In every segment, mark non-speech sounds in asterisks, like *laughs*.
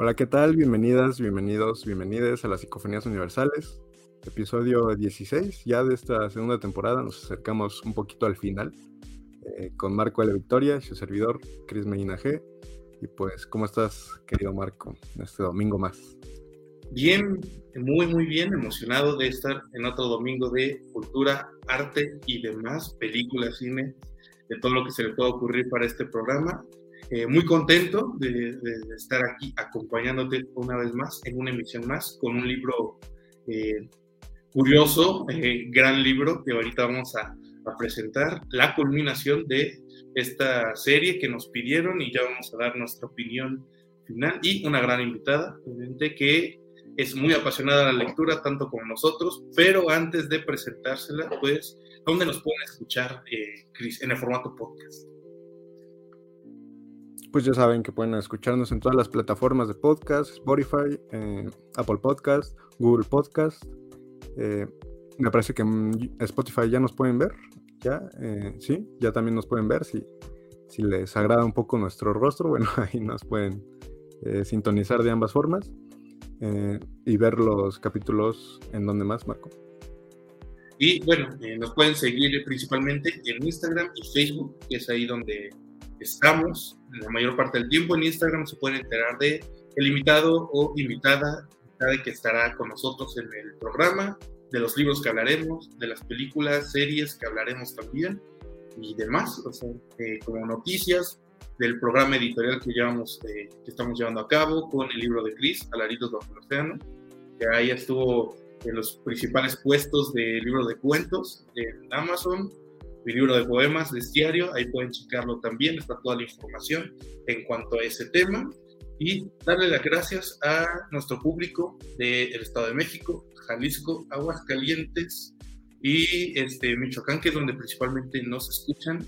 Hola, ¿qué tal? Bienvenidas, bienvenidos, bienvenidas a las Psicofonías Universales, episodio 16 ya de esta segunda temporada. Nos acercamos un poquito al final eh, con Marco de la Victoria, su servidor, Cris Medina G. Y pues, ¿cómo estás, querido Marco, este domingo más? Bien, muy, muy bien, emocionado de estar en otro domingo de cultura, arte y demás, películas, cine, de todo lo que se le pueda ocurrir para este programa. Eh, muy contento de, estar aquí acompañándote una vez más en una emisión más con un libro eh, curioso, eh, gran libro que ahorita vamos a, a, presentar, la culminación de esta serie que nos pidieron y ya vamos a dar nuestra opinión final y una gran invitada, obviamente que es muy apasionada de la lectura, tanto como nosotros, pero antes de presentársela, pues, ¿dónde nos pueden escuchar, Cris, en el formato podcast? Pues ya saben que pueden escucharnos en todas las plataformas de podcast, Spotify, eh, Apple Podcast, Google Podcast. Eh, me parece que en Spotify ya nos pueden ver, ya, eh, sí, ya también nos pueden ver. Si, si les agrada un poco nuestro rostro, *laughs* bueno, ahí nos pueden sintonizar de ambas formas y ver los capítulos en donde más, Marco. Y bueno, nos pueden seguir principalmente en Instagram y Facebook, que es ahí donde estamos la mayor parte del tiempo en Instagram se pueden enterar de el invitado o invitada que estará con nosotros en el programa, de los libros que hablaremos, de las películas, series que hablaremos también y demás, o sea, eh, como noticias del programa editorial que llevamos, eh, que estamos llevando a cabo con el libro de Chris, Alaritos bajo el océano, que ahí estuvo en los principales puestos de libros de cuentos en Amazon, mi libro de poemas, Bestiario, ahí pueden checarlo también, está toda la información en cuanto a ese tema. Y darle las gracias a nuestro público del Estado de México, Jalisco, Aguascalientes y este, Michoacán, que es donde principalmente nos escuchan.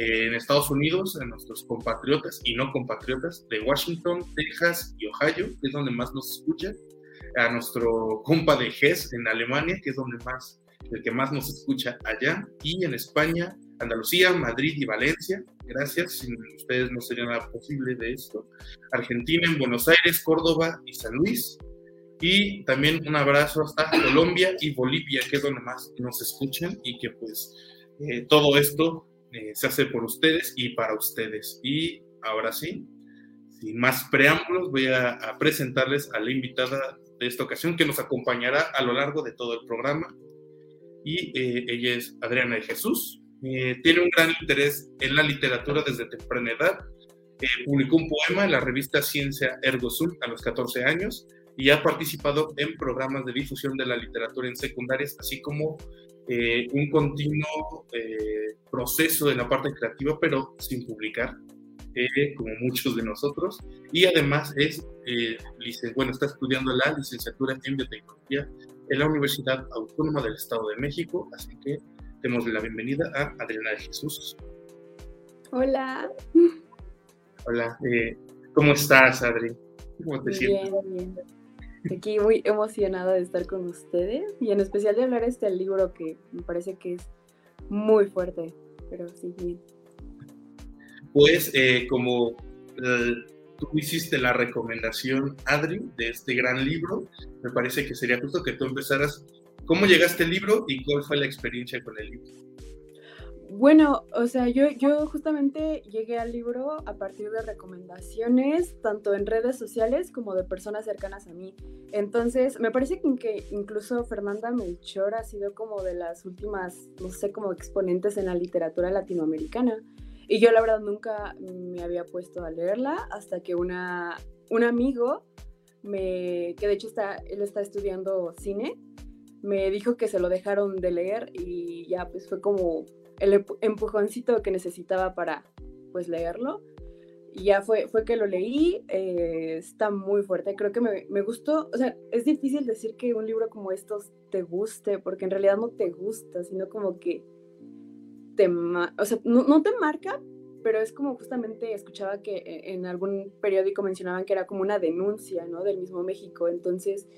en Estados Unidos, a nuestros compatriotas y no compatriotas de Washington, Texas y Ohio, que es donde más nos escuchan. A nuestro compa de Hess en Alemania, que es donde más el que más nos escucha allá, y en España, Andalucía, Madrid y Valencia. Gracias, sin ustedes no sería nada posible de esto. Argentina, en Buenos Aires, Córdoba y San Luis. Y también un abrazo hasta Colombia y Bolivia, que es donde más nos escuchan y que pues eh, todo esto eh, se hace por ustedes y para ustedes. Y ahora sí, sin más preámbulos, voy a, a presentarles a la invitada de esta ocasión que nos acompañará a lo largo de todo el programa y eh, ella es Adriana de Jesús. Eh, tiene un gran interés en la literatura desde temprana edad. Eh, publicó un poema en la revista Ciencia Ergo Sum a los 14 años y ha participado en programas de difusión de la literatura en secundarias, así como un continuo proceso en la parte creativa, pero sin publicar, como muchos de nosotros. Y además es, bueno, está estudiando la licenciatura en biotecnología en la Universidad Autónoma del Estado de México, así que demos la bienvenida a Adriana de Jesús. Hola. Hola, eh, ¿cómo estás, Adri? ¿Cómo te sientes? Bien, bien. Aquí muy emocionada de estar con ustedes y en especial de hablar este libro que me parece que es muy fuerte, pero sí, bien. Pues eh, como eh, tú hiciste la recomendación, Adri, de este gran libro. Me parece que sería justo que tú empezaras. ¿Cómo llegaste al libro y cuál fue la experiencia con el libro? Bueno, o sea, yo, yo justamente llegué al libro a partir de recomendaciones, tanto en redes sociales como de personas cercanas a mí. Entonces, me parece que incluso Fernanda Melchor ha sido como de las últimas, no sé, como exponentes en la literatura latinoamericana. Y yo la verdad nunca me había puesto a leerla hasta que una, un amigo, me, que de hecho está, él está estudiando cine, me dijo que se lo dejaron de leer y ya pues fue como el empujoncito que necesitaba para pues leerlo. Y ya fue, fue que lo leí, eh, está muy fuerte, creo que me, me, gustó, o sea, es difícil decir que un libro como estos te guste, porque en realidad no te gusta, sino como que o sea, no, te marca, pero es como justamente escuchaba que e, en algún periódico mencionaban que era como una denuncia, ¿no? Del mismo México. Entonces,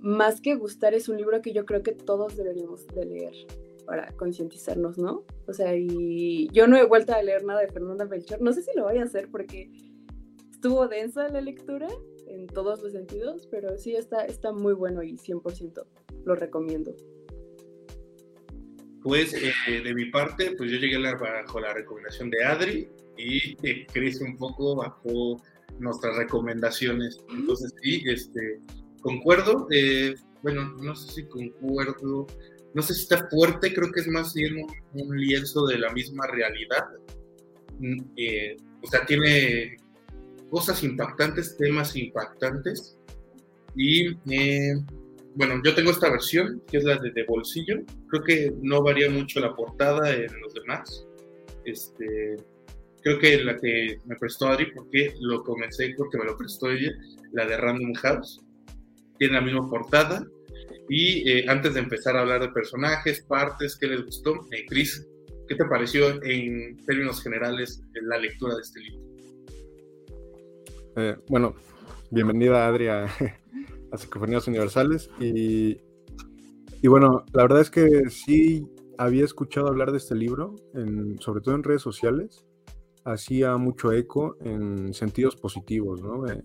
más que gustar, es un libro que yo creo que todos deberíamos de leer para concientizarnos, ¿no? O sea, y yo no he vuelto a leer nada de Fernanda Belchor. No sé si lo voy a hacer porque estuvo densa la lectura, en todos los sentidos, pero sí está, está muy bueno y 100% lo recomiendo. Pues eh, de mi parte, pues yo llegué bajo la recomendación de Adri y eh, crece un poco bajo nuestras recomendaciones. Entonces sí, este, concuerdo, eh, bueno, no sé si concuerdo, no sé si está fuerte, creo que es más bien un, lienzo de la misma realidad. Mm, o sea, tiene cosas impactantes, temas impactantes y bueno, yo tengo esta versión, que es la de, bolsillo. Creo que no varía mucho la portada en los demás. Este, creo que la que me prestó Adri, porque lo comencé porque me lo prestó ella, la de Random House. Tiene la misma portada. Y eh, antes de empezar a hablar de personajes, partes, ¿qué les gustó? Eh, ¿qué te pareció en términos generales la lectura de este libro? Eh, bueno, bienvenida Adri a, a Psicofonías Universales. Y, y, bueno, la verdad es que sí había escuchado hablar de este libro, sobre todo en redes sociales. Hacía mucho eco en sentidos positivos, ¿no? Eh,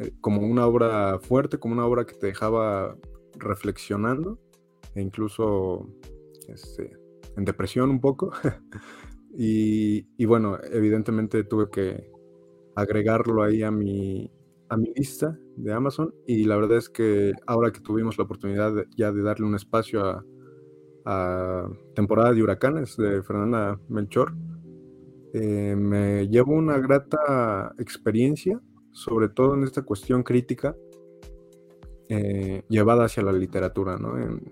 eh, como una obra fuerte, como una obra que te dejaba reflexionando e incluso este, en depresión un poco. *laughs* y, y, bueno, evidentemente tuve que agregarlo ahí a mi, a mi lista de Amazon y la verdad es que ahora que tuvimos la oportunidad ya de darle un espacio a, temporada de huracanes de Fernanda Melchor, eh, me llevo una grata experiencia, sobre todo en esta cuestión crítica eh, llevada hacia la literatura, ¿no? En,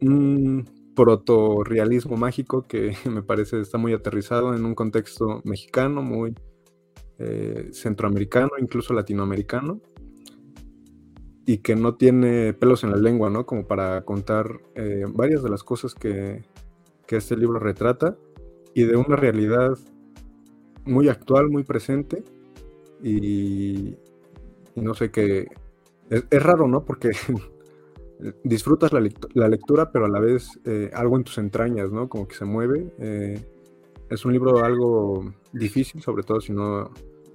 un proto-realismo mágico que *laughs* me parece está muy aterrizado en un contexto mexicano, muy eh, centroamericano, incluso latinoamericano, y que no tiene pelos en la lengua, ¿no? Como para contar eh, varias de las cosas que, este libro retrata y de una realidad muy actual, muy presente, y, no sé qué. Es, raro, ¿no? Porque *laughs* disfrutas la, lectura, pero a la vez eh, algo en tus entrañas, ¿no? Como que se mueve. es un libro algo difícil, sobre todo si no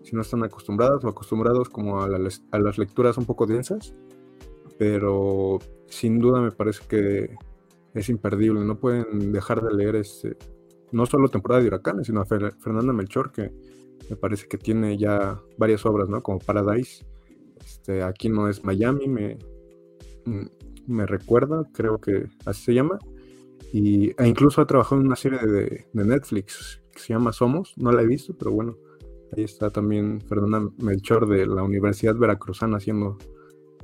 si no están acostumbradas o acostumbrados como a, las lecturas un poco densas, pero sin duda me parece que es imperdible, no pueden dejar de leer este, no solo temporada de huracanes, sino a Fernanda Melchor, que me parece que tiene ya varias obras, ¿no? Como Paradise, este, aquí no es Miami, me, me recuerda, creo que así se llama, y, e incluso ha trabajado en una serie de Netflix que se llama Somos, no la he visto, pero bueno, Ahí está también Fernanda Melchor de la Universidad Veracruzana haciendo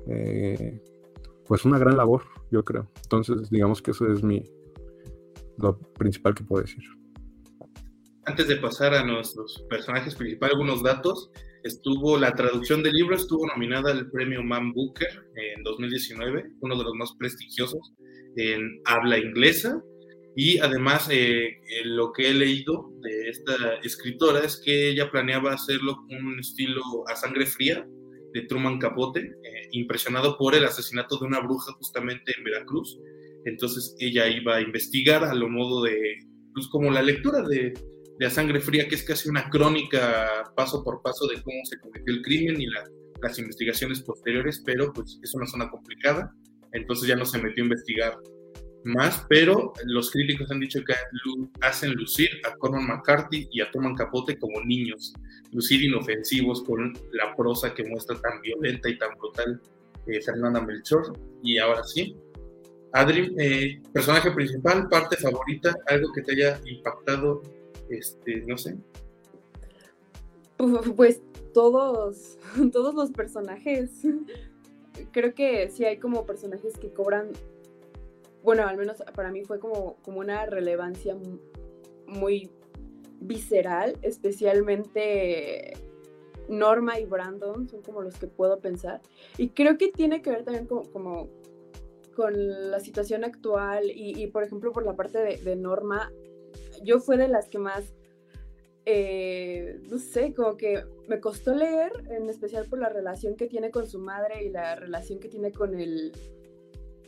eh, pues una gran labor, yo creo. Entonces, digamos que eso es mi lo principal que puedo decir. Antes de pasar a nuestros personajes principales, algunos datos. Estuvo la traducción del libro estuvo nominada al premio Man Booker en 2019, uno de los más prestigiosos en habla inglesa y además, eh, lo que he leído de esta escritora es que ella planeaba hacerlo con un estilo a sangre fría de Truman Capote, eh, impresionado por el asesinato de una bruja justamente en Veracruz. Entonces ella iba a investigar a lo modo de, pues como la lectura de, de A Sangre Fría, que es casi una crónica paso por paso de cómo se cometió el crimen y las investigaciones posteriores, pero pues es una zona complicada. Entonces ya no se metió a investigar más, pero los críticos han dicho que hacen lucir a Corman McCarthy y a Truman Capote como niños, lucir inofensivos con la prosa que muestra tan violenta y tan brutal eh, Fernanda Melchor. Y ahora sí, Adri, eh, personaje principal, parte favorita, algo que te haya impactado, este, no sé. Pues todos, *laughs* todos los personajes. *laughs* Creo que sí hay como personajes que cobran bueno, al menos para mí fue como, como una relevancia muy visceral, especialmente Norma y Brandon son como los que puedo pensar. Y creo que tiene que ver también como, con la situación actual y, por ejemplo, por la parte de, Norma, yo fue de las que más, eh, no sé, como que me costó leer, en especial por la relación que tiene con su madre y la relación que tiene con el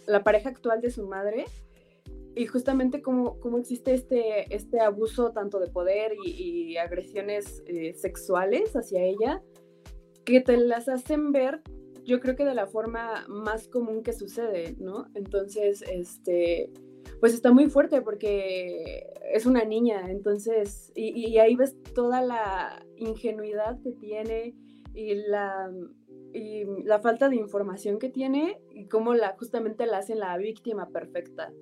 la pareja actual de su madre y justamente cómo, cómo existe este, este abuso tanto de poder y, agresiones eh, sexuales hacia ella. que te las hacen ver, yo creo que de la forma más común que sucede, ¿no? Entonces, este, pues está muy fuerte porque es una niña, entonces, y, ahí ves toda la ingenuidad que tiene y la, y la falta de información que tiene y cómo la, justamente la hacen la víctima perfecta.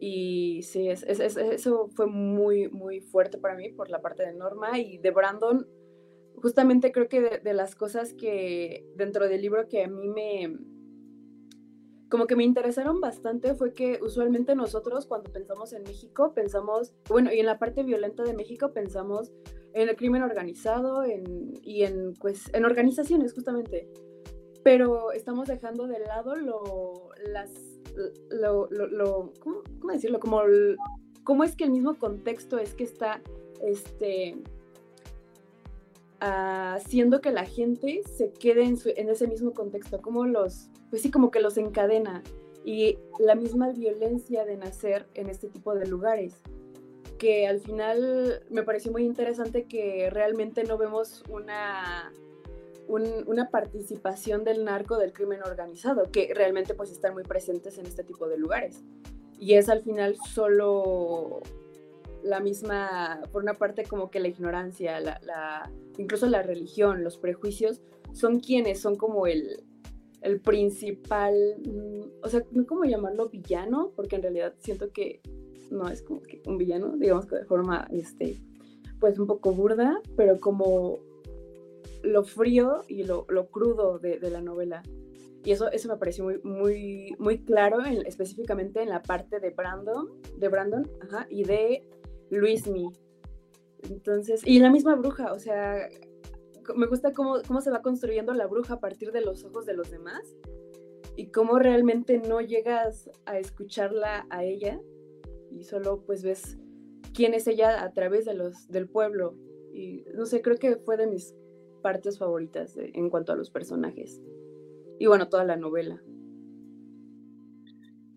Y sí, es, eso fue muy, muy fuerte para mí por la parte de Norma y de Brandon. Justamente creo que de las cosas que dentro del libro que a mí me, como que me interesaron bastante fue que usualmente nosotros cuando pensamos en México pensamos, bueno, y en la parte violenta de México pensamos en el crimen organizado en, y en, pues, en organizaciones justamente. Pero estamos dejando de lado lo, las, lo, lo, ¿cómo, decirlo? Como, cómo es que el mismo contexto es que está, este, haciendo que la gente se quede en, en ese mismo contexto, como los pues sí, como que los encadena. Y la misma violencia de nacer en este tipo de lugares, que al final me pareció muy interesante que realmente no vemos una, una participación del narco del crimen organizado, que realmente pues están muy presentes en este tipo de lugares. Y es al final solo la misma, por una parte como que la ignorancia, la, incluso la religión, los prejuicios, son quienes son como el, el principal, mm, o sea, no como llamarlo villano, porque en realidad siento que no es como que un villano, digamos que de forma, este, pues un poco burda, pero como lo frío y lo, crudo de, la novela. Y eso, eso me pareció muy, muy, muy claro, específicamente en la parte de Brandon, de Brandon y de Luismi. Entonces, y la misma bruja, o sea, me gusta cómo, cómo se va construyendo la bruja a partir de los ojos de los demás y cómo realmente no llegas a escucharla a ella y solo pues ves quién es ella a través de los del pueblo. Y no sé creo que fue de mis partes favoritas en cuanto a los personajes. Y bueno toda la novela.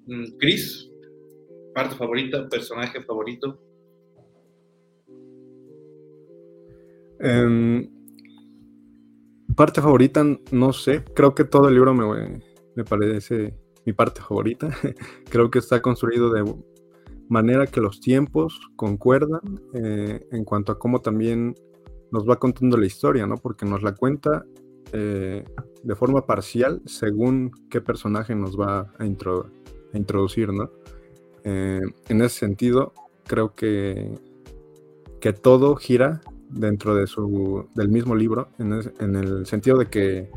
Mm, Chris parte favorita personaje favorito um, parte favorita, no sé. Creo que todo el libro me, me parece mi parte favorita. *laughs* Creo que está construido de manera que los tiempos concuerdan eh, en cuanto a cómo también nos va contando la historia, ¿no? Porque nos la cuenta eh, de forma parcial según qué personaje nos va a, introducir, ¿no? Eh, en ese sentido, creo que, que todo gira dentro de su, del mismo libro, en, el sentido de que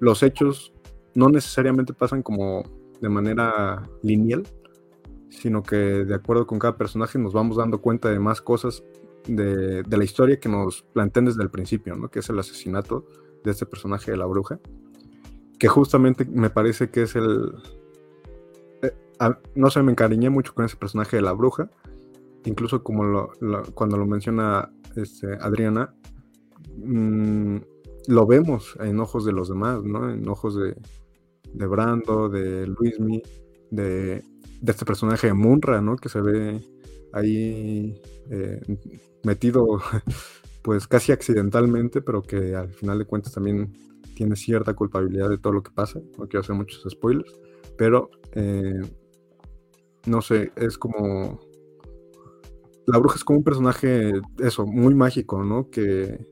los hechos no necesariamente pasan como de manera lineal, sino que de acuerdo con cada personaje nos vamos dando cuenta de más cosas de, la historia que nos plantean desde el principio, ¿no? que es el asesinato de este personaje de la bruja, que justamente me parece que es el... Eh, no sé, me encariñé mucho con ese personaje de la bruja, incluso como cuando lo menciona este, Adriana, mm, lo vemos en ojos de los demás, ¿no? En ojos de, de Brando, de Luismi, de, de este personaje de Munra, ¿no? Que se ve ahí eh, metido, *laughs* pues casi accidentalmente, pero que al final de cuentas también tiene cierta culpabilidad de todo lo que pasa. No quiero hacer muchos spoilers, pero eh, no sé, es como la bruja es como un personaje, eso, muy mágico, ¿no? Que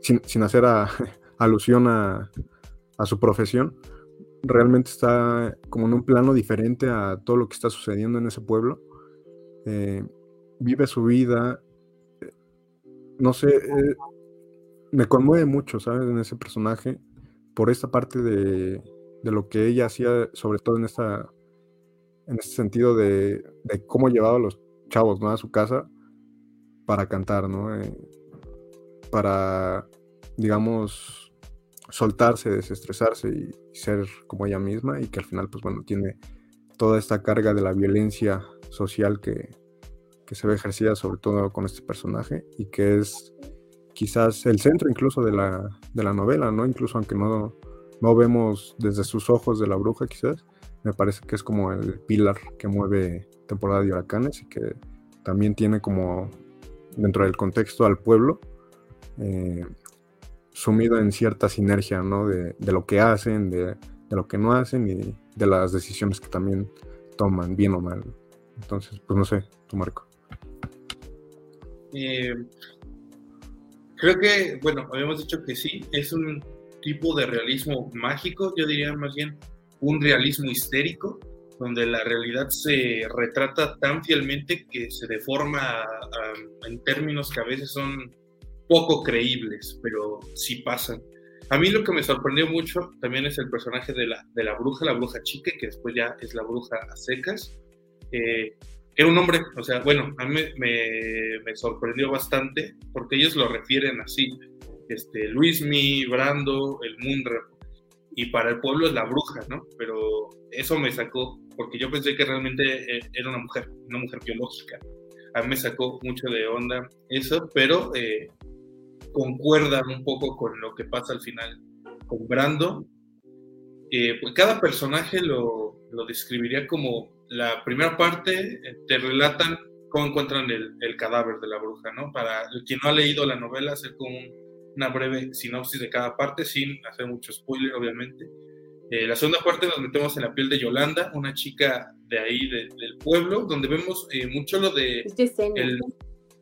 sin, hacer *laughs* alusión a, su profesión, realmente está como en un plano diferente a todo lo que está sucediendo en ese pueblo. Eh, vive su vida, eh, no sé, eh, me conmueve mucho, ¿sabes? En ese personaje, por esta parte de, lo que ella hacía, sobre todo en esta en este sentido de, de cómo llevaba los chavos, ¿no? A su casa para cantar, ¿no? Eh, para, digamos, soltarse, desestresarse y, ser como ella misma y que al final, pues bueno, tiene toda esta carga de la violencia social que, se ve ejercida sobre todo con este personaje y que es quizás el centro incluso de la, de la novela, ¿no? Incluso aunque no, no vemos desde sus ojos de la bruja quizás, me parece que es como el pilar que mueve temporada de huracanes y que también tiene como dentro del contexto al pueblo, eh, sumido en cierta sinergia, ¿no? De, lo que hacen, de, lo que no hacen y de las decisiones que también toman, bien o mal. Entonces, pues no sé, tu Marco. Eh, creo que, bueno, habíamos dicho que sí, es un tipo de realismo mágico, yo diría más bien un realismo histérico, donde la realidad se retrata tan fielmente que se deforma en términos que a veces son poco creíbles, pero sí pasan. A mí lo que me sorprendió mucho también es el personaje de la, de la bruja, la bruja chica, que después ya es la bruja a secas. Eh, era un hombre, o sea, bueno, a mí me, me, sorprendió bastante porque ellos lo refieren así. Este, Luismi, Brando, el Munra, y para el pueblo es la bruja, ¿no? Pero eso me sacó, porque yo pensé que realmente eh, era una mujer, una mujer biológica. A mí me sacó mucho de onda eso, pero eh, concuerda un poco con lo que pasa al final con Brando. Eh, pues cada personaje lo, lo, describiría como la primera parte, te relatan cómo encuentran el, el, cadáver de la bruja, ¿no? Para quien no ha leído la novela, hacer como un una breve sinopsis de cada parte, sin hacer mucho spoiler, obviamente. Eh, la segunda parte nos metemos en la piel de Yolanda, una chica de ahí, del pueblo, donde vemos eh, mucho lo de... Yesenia.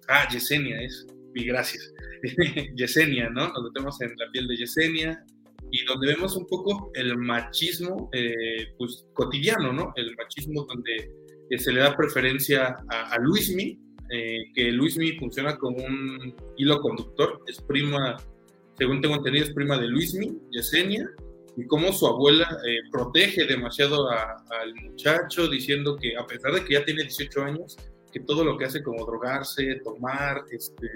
ah, Yesenia es, y gracias. *laughs* Yesenia, ¿no? Nos metemos en la piel de Yesenia y donde vemos un poco el machismo, eh, pues, cotidiano, ¿no? El machismo donde se le da preferencia a, a Luismi, que Luismi funciona como un hilo conductor, es prima, según tengo entendido, es prima de Luismi, Yesenia, y cómo su abuela eh, protege demasiado al muchacho, diciendo que a pesar de que ya tiene 18 años, que todo lo que hace como drogarse, tomar, este,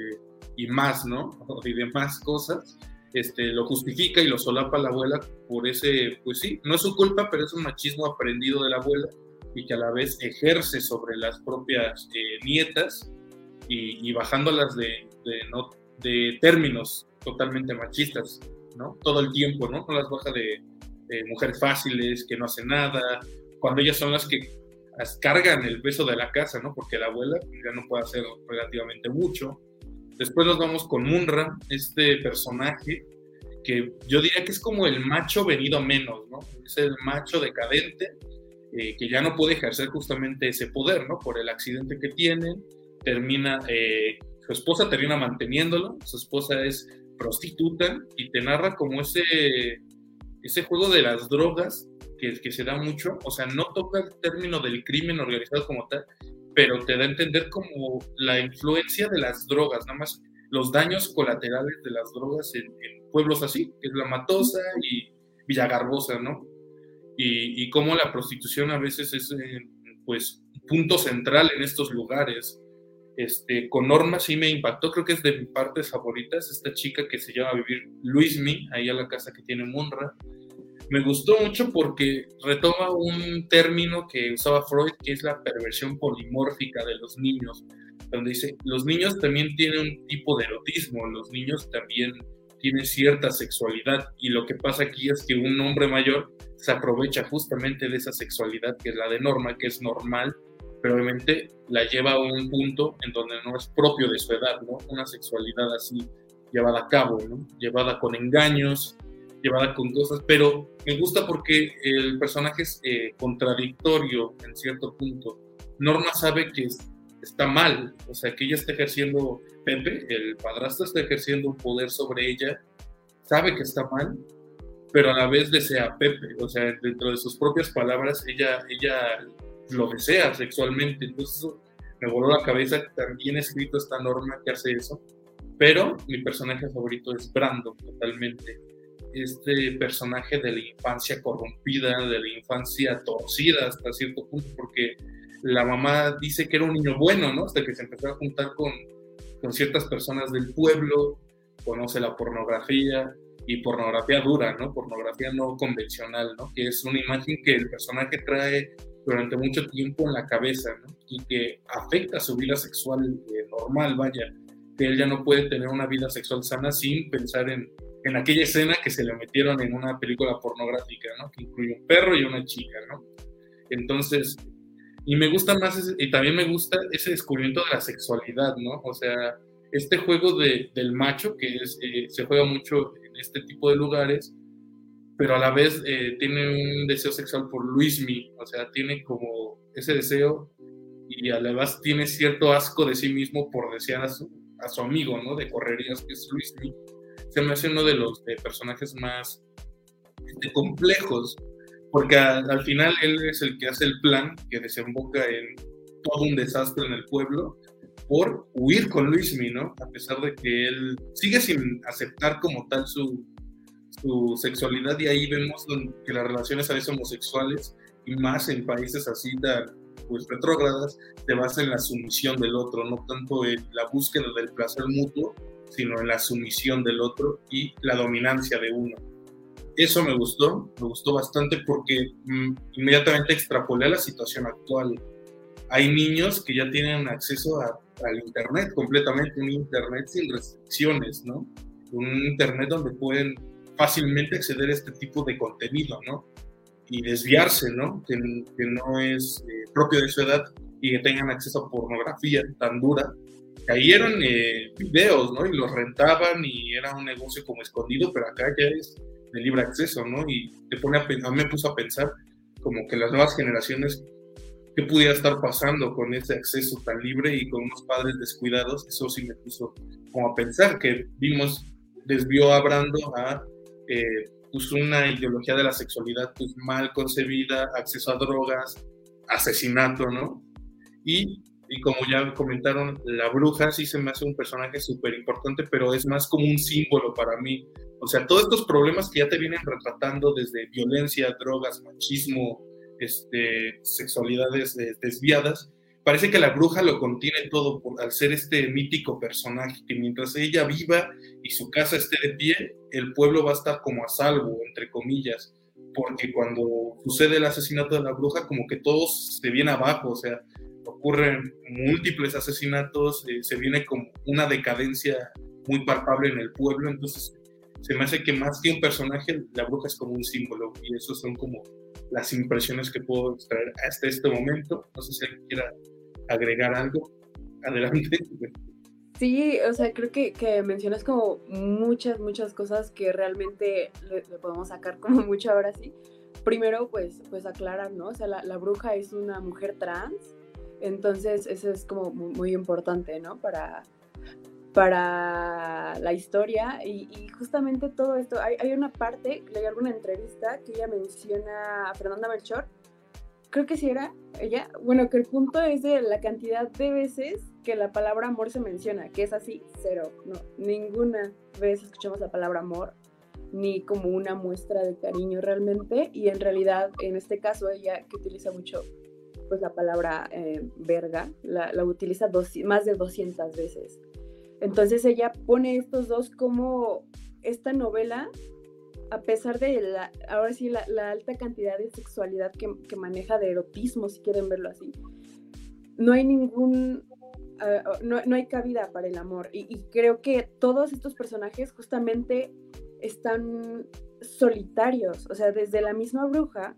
y más, ¿no? *laughs* Y demás cosas, este, lo justifica y lo solapa la abuela por ese, pues sí, no es su culpa, pero es un machismo aprendido de la abuela y que a la vez ejerce sobre las propias eh, nietas y, bajándolas de, de, no, de términos totalmente machistas, ¿no? Todo el tiempo, ¿no? No las baja de, mujeres fáciles, que no hacen nada, cuando ellas son las que cargan el peso de la casa, ¿no? Porque la abuela ya no puede hacer relativamente mucho. Después nos vamos con Munra, este personaje que yo diría que es como el macho venido menos, ¿no? Es el macho decadente eh, que ya no puede ejercer justamente ese poder, ¿no? Por el accidente que tiene, termina, eh, su esposa termina manteniéndolo, su esposa es prostituta y te narra como ese, ese juego de las drogas que, que se da mucho, o sea, no toca el término del crimen organizado como tal, pero te da a entender como la influencia de las drogas, nada más los daños colaterales de las drogas en, en pueblos así, que es La Matosa y Villagarbosa, ¿no? y, y cómo la prostitución a veces es, eh, pues, punto central en estos lugares. Este, con Norma sí me impactó, creo que es de mis partes favoritas, esta chica que se llama vivir Luismi, ahí a la casa que tiene Munra. Me gustó mucho porque retoma un término que usaba Freud, que es la perversión polimórfica de los niños, donde dice, los niños también tienen un tipo de erotismo, los niños también tienen cierta sexualidad y lo que pasa aquí es que un hombre mayor se aprovecha justamente de esa sexualidad que es la de norma, que es normal, pero obviamente la lleva a un punto en donde no es propio de su edad, ¿no? Una sexualidad así llevada a cabo, ¿no? Llevada con engaños, llevada con cosas, pero me gusta porque el personaje es eh, contradictorio en cierto punto. Norma sabe que está mal, o sea, que ella está ejerciendo, Pepe, el padrastro está ejerciendo un poder sobre ella, sabe que está mal, pero a la vez desea a Pepe, o sea, dentro de sus propias palabras, ella, ella lo desea sexualmente, entonces me voló la cabeza, también escrito esta norma que hace eso, pero mi personaje favorito es Brandon, totalmente. Este personaje de la infancia corrompida, de la infancia torcida hasta cierto punto, porque la mamá dice que era un niño bueno, ¿no? Hasta que se empezó a juntar con, con ciertas personas del pueblo, conoce la pornografía, y pornografía dura, ¿no? Pornografía no convencional, ¿no? Que es una imagen que el personaje trae durante mucho tiempo en la cabeza, ¿no? Y que afecta su vida sexual eh, normal, vaya, que él ya no puede tener una vida sexual sana sin pensar en, en aquella escena que se le metieron en una película pornográfica, ¿no? Que incluye un perro y una chica, ¿no? Entonces, y me gusta más, y también me gusta ese descubrimiento de la sexualidad, ¿no? O sea, este juego de, del macho que eh, se juega mucho este tipo de lugares, pero a la vez eh, tiene un deseo sexual por Luismi, o sea, tiene como ese deseo y además tiene cierto asco de sí mismo por desear a su, a su amigo, ¿no? De correrías, que es Luismi. Se me hace uno de los personajes más este, complejos, porque al final él es el que hace el plan que desemboca en todo un desastre en el pueblo por huir con Luismi, ¿no? A pesar de que él sigue sin aceptar como tal su, su sexualidad y ahí vemos que las relaciones a veces homosexuales y más en países así tan pues retrógradas se basan en la sumisión del otro, no tanto en la búsqueda del placer mutuo, sino en la sumisión del otro y la dominancia de uno. Eso me gustó, me gustó bastante porque mm, inmediatamente extrapolé a la situación actual. Hay niños que ya tienen acceso al Internet completamente, un Internet sin restricciones, ¿no? Un Internet donde pueden fácilmente acceder a este tipo de contenido, ¿no? Y desviarse, ¿no? Que, que no es eh, propio de su edad y que tengan acceso a pornografía tan dura. Cayeron eh, videos, ¿no? Y los rentaban y era un negocio como escondido, pero acá ya es de libre acceso, ¿no? Y te pone a, a mí me puso a pensar como que las nuevas generaciones, ¿qué pudiera estar pasando con ese acceso tan libre y con unos padres descuidados? Eso sí me puso como a pensar que vimos, desvió a Brando a eh, pues una ideología de la sexualidad pues mal concebida, acceso a drogas, asesinato, ¿no? Y, como ya comentaron, la bruja sí se me hace un personaje súper importante, pero es más como un símbolo para mí. O sea, todos estos problemas que ya te vienen retratando desde violencia, drogas, machismo, este, sexualidades eh, desviadas, parece que la bruja lo contiene todo por, al ser este mítico personaje, que mientras ella viva y su casa esté de pie, el pueblo va a estar como a salvo, entre comillas, porque cuando sucede el asesinato de la bruja, como que todo se viene abajo, o sea, ocurren múltiples asesinatos, eh, se viene como una decadencia muy palpable en el pueblo, entonces se me hace que más que un personaje, la bruja es como un símbolo, y eso son como las impresiones que puedo extraer hasta este momento. No sé si alguien quiera agregar algo. Adelante. Sí, o sea, creo que, que mencionas como muchas, muchas cosas que realmente le, podemos sacar como *laughs* mucho ahora sí. Primero, pues, pues aclarar, ¿no? O sea, la, la bruja es una mujer trans, entonces eso es como muy, importante, ¿no? Para, para la historia y, y, justamente todo esto, hay, hay una parte, leí alguna entrevista que ella menciona a Fernanda Melchor, creo que sí era ella, bueno, que el punto es de la cantidad de veces que la palabra amor se menciona, que es así, cero, no, ninguna vez escuchamos la palabra amor, ni como una muestra de cariño realmente, y en realidad, en este caso, ella que utiliza mucho pues la palabra eh, verga, la, la utiliza dos, más de 200 veces. Entonces ella pone estos dos como esta novela a pesar de la, ahora sí, la, alta cantidad de sexualidad que, maneja, de erotismo, si quieren verlo así, no hay ningún, ah, ah, no, hay cabida para el amor. Y, creo que todos estos personajes justamente están solitarios, o sea, desde la misma bruja,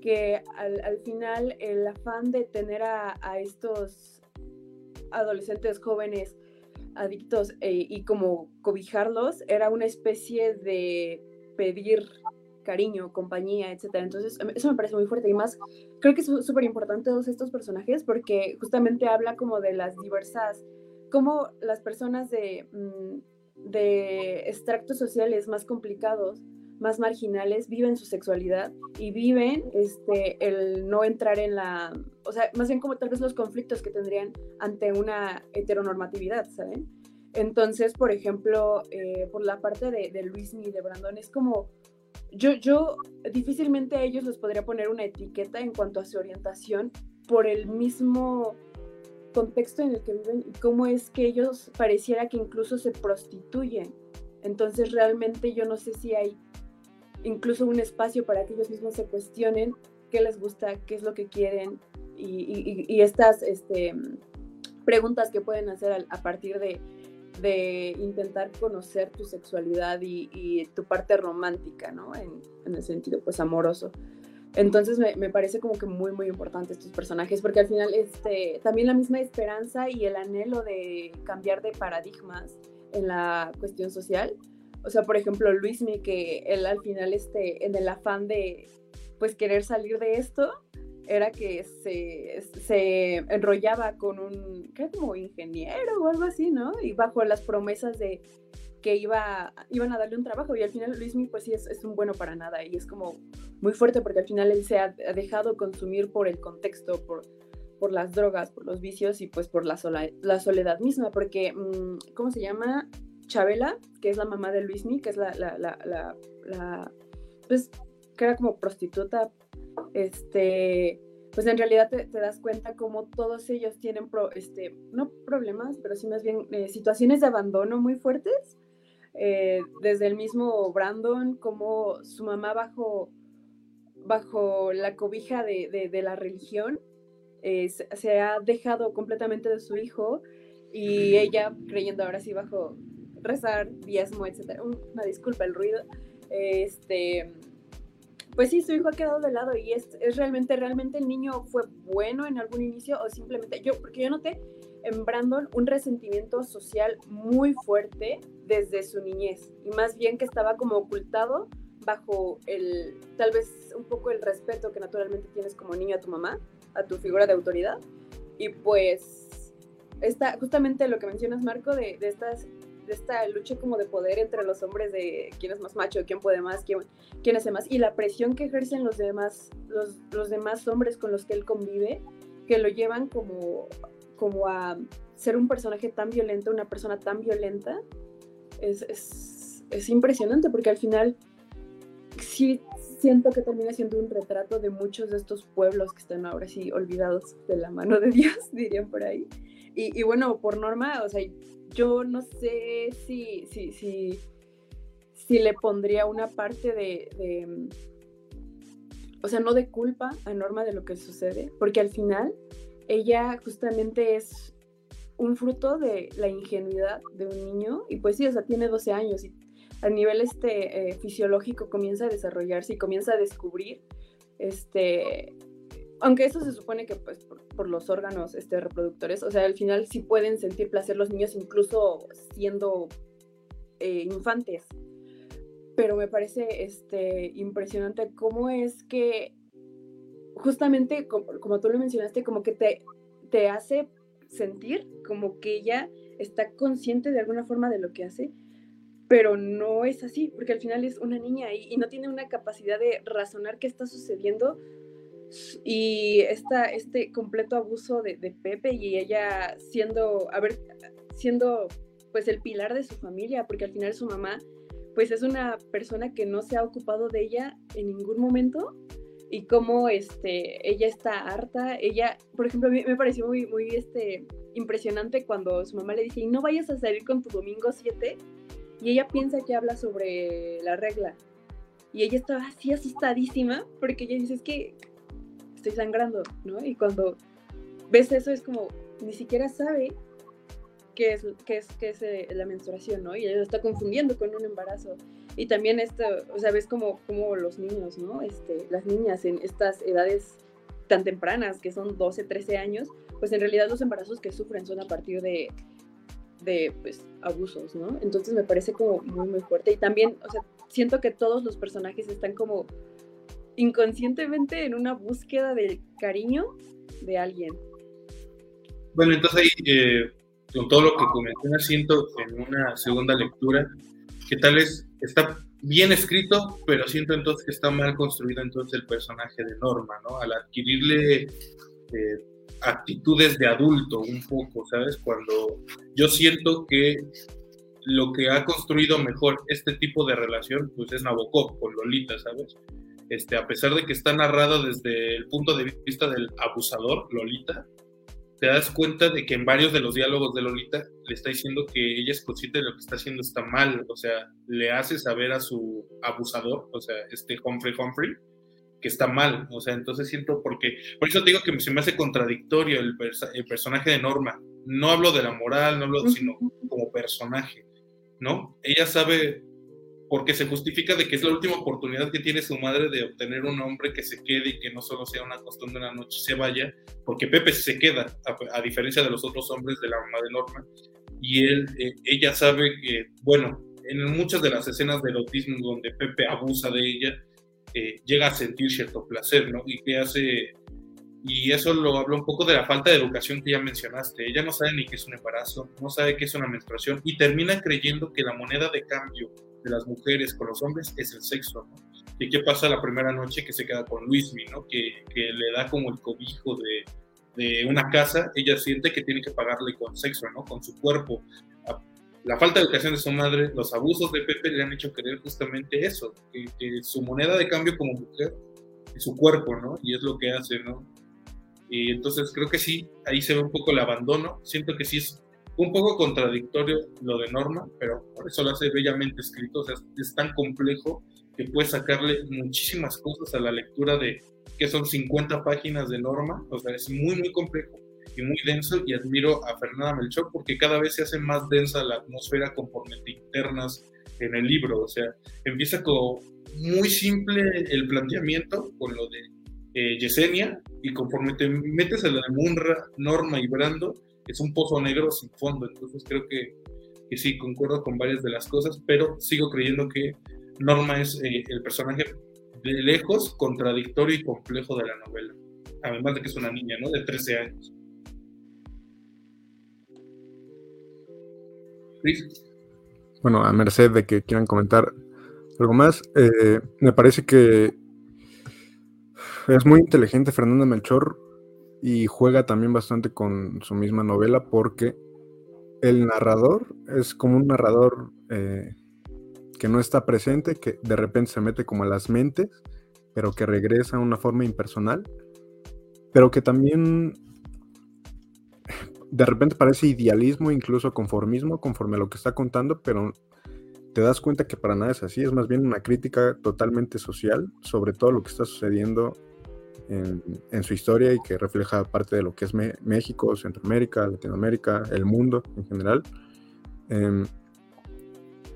que al, final el afán de tener a, estos adolescentes jóvenes adictos eh, y como cobijarlos era una especie de pedir cariño, compañía, etcétera. Entonces, em, eso me parece muy fuerte y más, creo que es súper importante todos estos personajes porque justamente habla como de las diversas, como las personas de, mm, de extractos sociales más complicados, más marginales, viven su sexualidad y viven este, el no entrar en la, o sea, más bien como tal vez los conflictos que tendrían ante una heteronormatividad, ¿saben? Entonces, por ejemplo, eh, por la parte de, de Luis y de Brandon, es como, yo, yo difícilmente a ellos les podría poner una etiqueta en cuanto a su orientación por el mismo contexto en el que viven y cómo es que ellos pareciera que incluso se prostituyen. Entonces realmente yo no sé si hay incluso un espacio para que ellos mismos se cuestionen qué les gusta, qué es lo que quieren y, estas este, preguntas que pueden hacer a partir de de intentar conocer tu sexualidad y, tu parte romántica, ¿no? En, el sentido, pues, amoroso. Entonces me, parece como que muy, muy importante estos personajes, porque al final este, también la misma esperanza y el anhelo de cambiar de paradigmas en la cuestión social, o sea, por ejemplo, Luismi, que él al final, este, en el afán de, pues, querer salir de esto, era que se, se enrollaba con un, ¿qué? Como ingeniero o algo así, ¿no? Y bajo las promesas de que iba, iban a darle un trabajo y al final Luismi pues sí es, es, un bueno para nada y es como muy fuerte porque al final él se ha, dejado consumir por el contexto, por, por las drogas, por los vicios y pues por la, la soledad misma, porque, mm, ¿cómo se llama? Chabela, que es la mamá de Luismi, que es la, la, la, la, pues, que era como prostituta, este, pues en realidad te, das cuenta como todos ellos tienen, este, no problemas, pero sí más bien eh, situaciones de abandono muy fuertes, eh, desde el mismo Brandon, como su mamá bajo, bajo la cobija de, de, la religión, eh, se ha dejado completamente de su hijo y ella creyendo ahora sí bajo rezar, diezmo, etcétera. Una disculpa el ruido. Este, pues sí, su hijo ha quedado de lado y es, es, realmente, realmente el niño fue bueno en algún inicio o simplemente yo, porque yo noté en Brandon un resentimiento social muy fuerte desde su niñez y más bien que estaba como ocultado bajo el, tal vez un poco el respeto que naturalmente tienes como niño a tu mamá, a tu figura de autoridad. Y pues está justamente lo que mencionas Marco de, de estas esta lucha como de poder entre los hombres de quién es más macho, quién puede más, quién, quién hace más, y la presión que ejercen los demás, los, los demás hombres con los que él convive, que lo llevan como, como a ser un personaje tan violento, una persona tan violenta, es, es, es impresionante porque al final sí siento que termina siendo un retrato de muchos de estos pueblos que están ahora sí olvidados de la mano de Dios, *laughs* dirían por ahí. Y, y bueno, por norma, o sea, yo no sé si, si, si, si le pondría una parte de, mm, o sea, no de culpa a Norma de lo que sucede, porque al final ella justamente es un fruto de la ingenuidad de un niño y pues sí, o sea, tiene 12 años y a nivel este, eh, fisiológico comienza a desarrollarse y comienza a descubrir este, aunque eso se supone que pues por, los órganos este, reproductores, o sea, al final sí pueden sentir placer los niños incluso siendo eh, infantes. Pero me parece este, impresionante cómo es que justamente, como, tú lo mencionaste, como que te, te hace sentir como que ella está consciente de alguna forma de lo que hace, pero no es así, porque al final es una niña y no tiene una capacidad de razonar qué está sucediendo y esta, este completo abuso de, Pepe y ella siendo, a ver, siendo pues el pilar de su familia, porque al final su mamá pues es una persona que no se ha ocupado de ella en ningún momento y cómo este, ella está harta, ella, por ejemplo, me pareció muy, muy este, impresionante cuando su mamá le dice, no vayas a salir con tu domingo 7, y ella piensa que habla sobre la regla, y ella estaba así asustadísima, porque ella dice, es que estoy sangrando, ¿no? Y cuando ves eso es como, ni siquiera sabe qué es, qué es, qué es eh, la menstruación, ¿no? Y ella lo está confundiendo con un embarazo. Y también esto, o sea, ves como, como los niños, ¿no? Este, las niñas en estas edades tan tempranas, que son 12, 13 años, pues en realidad los embarazos que sufren son a partir de, de pues, abusos, ¿no? Entonces me parece como muy, muy fuerte. Y también, o sea, siento que todos los personajes están como inconscientemente en una búsqueda del cariño de alguien. Bueno, entonces ahí, eh, con todo lo que comenté, siento en una segunda lectura que tal vez está bien escrito, pero siento entonces que está mal construido entonces el personaje de Norma, ¿no? Al adquirirle eh, actitudes de adulto un poco, ¿sabes? Cuando yo siento que lo que ha construido mejor este tipo de relación, pues es Nabokov con Lolita, ¿sabes? Este, a pesar de que está narrado desde el punto de vista del abusador, Lolita, te das cuenta de que en varios de los diálogos de Lolita le está diciendo que ella es consciente de lo que está haciendo está mal, o sea, le hace saber a su abusador, o sea, este Humphrey Humphrey, que está mal, o sea, entonces siento porque, por eso te digo que se me hace contradictorio el, el personaje de Norma, no hablo de la moral, no hablo, sino como personaje, ¿no? Ella sabe porque se justifica de que es la última oportunidad que tiene su madre de obtener un hombre que se quede y que no solo sea una costumbre de la noche se vaya, porque Pepe se queda, a, diferencia de los otros hombres de la mamá de Norma, y él, eh, ella sabe que, bueno, en muchas de las escenas de erotismo donde Pepe abusa de ella, eh, llega a sentir cierto placer, ¿no? Y que hace, y eso lo habla un poco de la falta de educación que ya mencionaste. Ella no sabe ni qué es un embarazo, no sabe qué es una menstruación y termina creyendo que la moneda de cambio de las mujeres con los hombres es el sexo, ¿no? ¿Y qué pasa la primera noche que se queda con Luismi, ¿no? Que, que le da como el cobijo de, de una casa, ella siente que tiene que pagarle con sexo, ¿no? Con su cuerpo. La falta de educación de su madre, los abusos de Pepe le han hecho creer justamente eso, que, su moneda de cambio como mujer es su cuerpo, ¿no? Y es lo que hace, ¿no? Y entonces creo que sí, ahí se ve un poco el abandono. Siento que sí es un poco contradictorio lo de Norma, pero eso lo hace bellamente escrito. O sea, es tan complejo que puede sacarle muchísimas cosas a la lectura de, que son 50 páginas de norma, o sea, es muy, muy complejo y muy denso y admiro a Fernanda Melchor porque cada vez se hace más densa la atmósfera conforme te internas en el libro, o sea, empieza como muy simple el planteamiento con lo de eh, Yesenia y conforme te metes a la de Munra, Norma y Brando, es un pozo negro sin fondo, entonces creo que, que sí, concuerdo con varias de las cosas, pero sigo creyendo que Norma es eh, el personaje de lejos contradictorio y complejo de la novela. Además de que es una niña, ¿no? De 13 años. Bueno, a merced de que quieran comentar algo más, eh, me parece que es muy inteligente Fernanda Melchor y juega también bastante con su misma novela porque el narrador es como un narrador eh, que no está presente, que de repente se mete como a las mentes, pero que regresa a una forma impersonal, pero que también de repente parece idealismo, incluso conformismo, conforme a lo que está contando, pero te das cuenta que para nada es así, es más bien una crítica totalmente social sobre todo lo que está sucediendo en, su historia y que refleja parte de lo que es México, Centroamérica, Latinoamérica, el mundo en general. Em,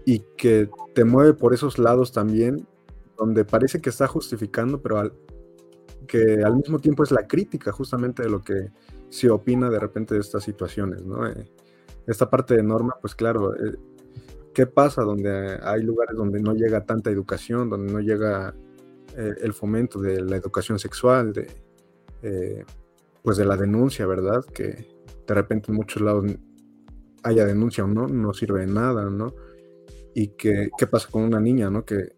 y que te mueve por esos lados también, donde parece que está justificando, pero que al mismo tiempo es la crítica justamente de lo que se opina de repente de estas situaciones, ¿no? Eh, esta parte de norma, pues claro, eh, ¿qué pasa donde hay lugares donde no llega tanta educación, donde no llega eh, el fomento de la educación sexual, de, pues de la denuncia, ¿verdad? Que de repente en muchos lados haya denuncia o no, no sirve de nada, ¿no? y que, qué pasa con una niña, ¿no? Que,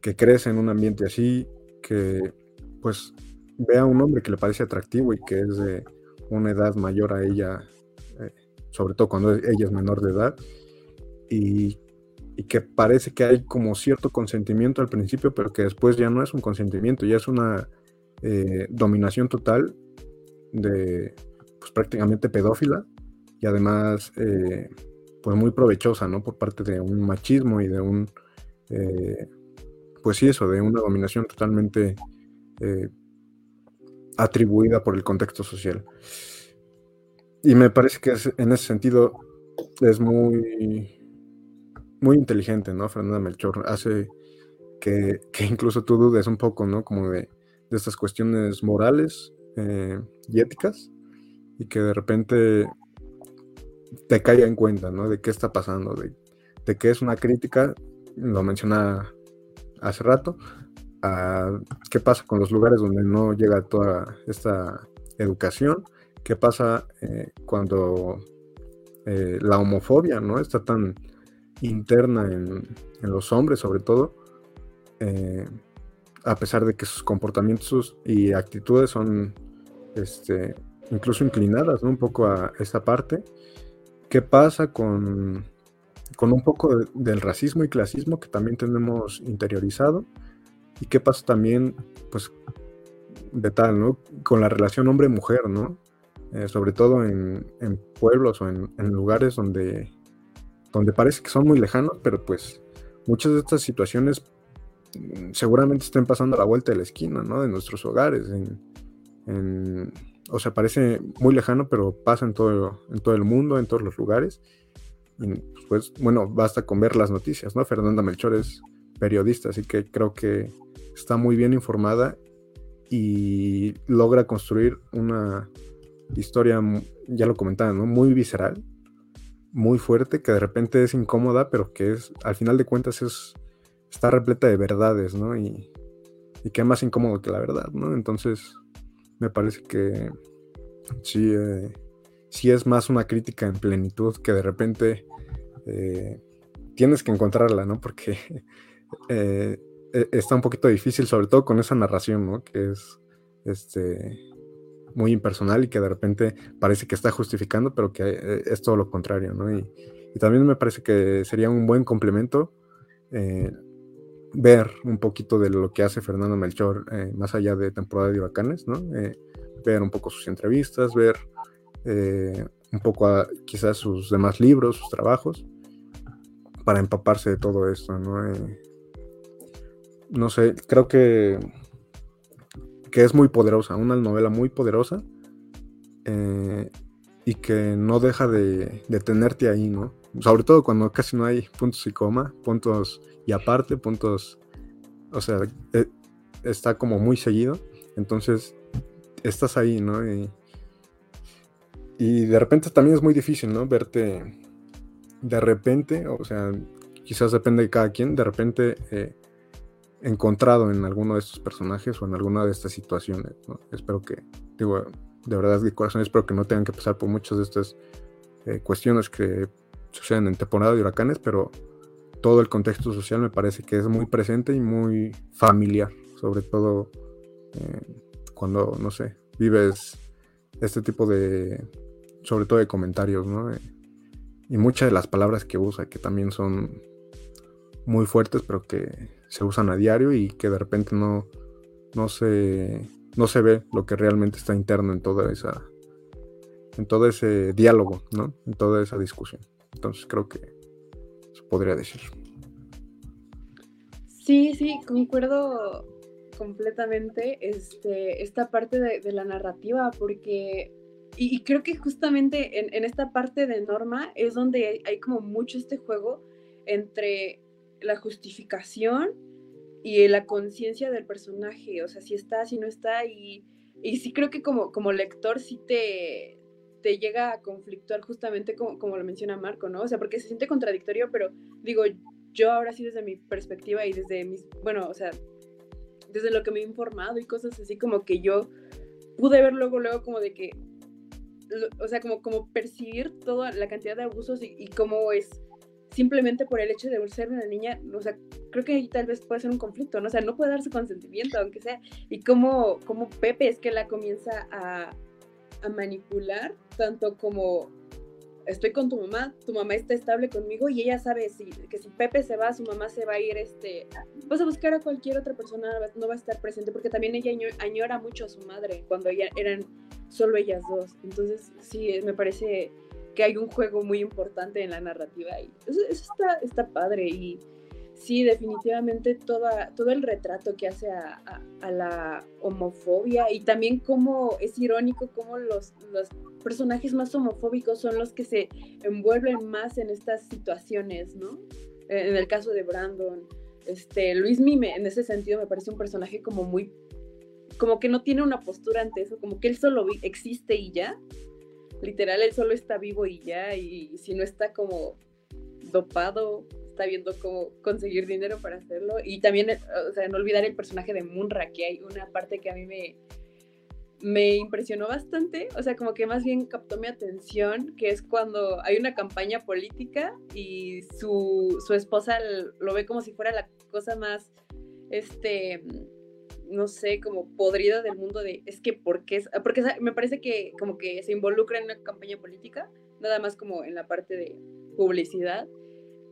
que crece en un ambiente así, que pues ve a un hombre que le parece atractivo y que es de una edad mayor a ella, eh, sobre todo cuando ella es menor de edad, y, y, que parece que hay como cierto consentimiento al principio, pero que después ya no es un consentimiento, ya es una eh, dominación total de, pues prácticamente pedófila, y además... Eh, pues muy provechosa, ¿no? Por parte de un machismo y de un, eh, pues sí, eso, de una dominación totalmente atribuida por el contexto social. Y me parece que en ese sentido es muy, muy inteligente, ¿no? Fernanda Melchor hace que, incluso tú dudes un poco, ¿no? Como de, estas cuestiones morales eh, y éticas y que de repente te caiga en cuenta, ¿no? De qué está pasando, de, de que es una crítica, lo mencionaba hace rato, a qué pasa con los lugares donde no llega toda esta educación, qué pasa eh, cuando eh, la homofobia, ¿no? Está tan interna en, los hombres, sobre todo, eh, a pesar de que sus comportamientos y actitudes son este, incluso inclinadas un poco a esta parte ¿Qué pasa con, con un poco del racismo y clasismo que también tenemos interiorizado? ¿Y qué pasa también, pues, de tal, ¿no? Con la relación hombre-mujer, ¿no? Eh, sobre todo en, pueblos o en, lugares donde, donde parece que son muy lejanos, pero pues muchas de estas situaciones mm, seguramente estén pasando a la vuelta de la esquina, ¿no? De nuestros hogares, en o sea, parece muy lejano, pero pasa en todo, en todo el mundo, en todos los lugares. Pues, bueno, basta con ver las noticias, ¿no? Fernanda Melchor es periodista, así que creo que está muy bien informada y logra construir una historia, ya lo comentaba, ¿no? Muy visceral muy fuerte, que de repente es incómoda, pero que es, al final de cuentas, es, está repleta de verdades, ¿no? Y, y que más incómodo que la verdad, ¿no? Entonces, me parece que sí, eh, sí es más una crítica en plenitud que de repente eh, tienes que encontrarla, ¿no? Porque *laughs* eh, e, está un poquito difícil, sobre todo con esa narración, ¿no? Que es este, muy impersonal y que de repente parece que está justificando, pero que es todo lo contrario, ¿no? Y, también me parece que sería un buen complemento ver un poquito de lo que hace Fernando Melchor eh, más allá de temporada de huracanes, ¿no? Eh, ver un poco sus entrevistas, ver eh, un poco quizás sus demás libros, sus trabajos, para empaparse de todo esto, ¿no? no sé, creo que, que es muy poderosa, una novela muy poderosa y que no deja de, de tenerte ahí, ¿no? Sobre todo cuando casi no hay puntos y coma, puntos y aparte puntos, o sea, e, está como muy seguido, entonces estás ahí, ¿no? Y, de repente también es muy difícil, ¿no? Verte de repente, o sea, quizás depende de cada quien, de repente eh, encontrado en alguno de estos personajes o en alguna de estas situaciones. Espero que, digo, de verdad de corazón, espero que no tengan que pasar por muchas de estas eh, cuestiones que suceden en temporada de huracanes, pero todo el contexto social me parece que es muy presente y muy familiar, sobre todo eh, cuando, no sé, vives este tipo de, sobre todo de comentarios, ¿no? Eh, y muchas de las palabras que usa, que también son muy fuertes, pero que se usan a diario y que de repente no, no, se, no se ve lo que realmente está interno en toda esa, en todo ese diálogo, ¿no? En toda esa discusión. Entonces creo que podría decir. Sí, sí, concuerdo completamente este, esta parte de, la narrativa, porque, y, creo que justamente en, esta parte de Norma es donde hay, como mucho este juego entre la justificación y la conciencia del personaje, o sea, si está, si no está, y, y sí creo que como, como lector sí te, te llega a conflictuar justamente como, como lo menciona Marco, ¿no? O sea, porque se siente contradictorio, pero digo, yo ahora sí desde mi perspectiva y desde mis, bueno, o sea, desde lo que me he informado y cosas así, como que yo pude ver luego, luego como de que, o sea, como, como percibir toda la cantidad de abusos y, y cómo es simplemente por el hecho de ser una niña, o sea, creo que tal vez puede ser un conflicto, ¿no? O sea, no puede darse consentimiento, aunque sea, y cómo Pepe es que la comienza a, a manipular, tanto como estoy con tu mamá, tu mamá está estable conmigo y ella sabe si, que si Pepe se va, su mamá se va a ir, este, vas a buscar a cualquier otra persona, no va a estar presente, porque también ella añora mucho a su madre cuando eran solo ellas dos. Entonces, sí, me parece que hay un juego muy importante en la narrativa y eso, eso está, está padre y sí, definitivamente toda, todo el retrato que hace a, la homofobia y también cómo es irónico cómo los, los, personajes más homofóbicos son los que se envuelven más en estas situaciones, ¿no? En el caso de Brandon, este, Luis Mime, en ese sentido me parece un personaje como muy, como que no tiene una postura ante eso, como que él solo existe y ya, literal, él solo está vivo y ya, y si no está como dopado está viendo cómo conseguir dinero para hacerlo. Y también, eh, o sea, no olvidar el personaje de Munra, que hay una parte que a mí me, me impresionó bastante, o sea, como que más bien captó mi atención, que es cuando hay una campaña política y su, su esposa lo ve como si fuera la cosa más, este, no sé, como podrida del mundo de, es que, ¿por qué? Porque me parece que como que se involucra en una campaña política, nada más como en la parte de publicidad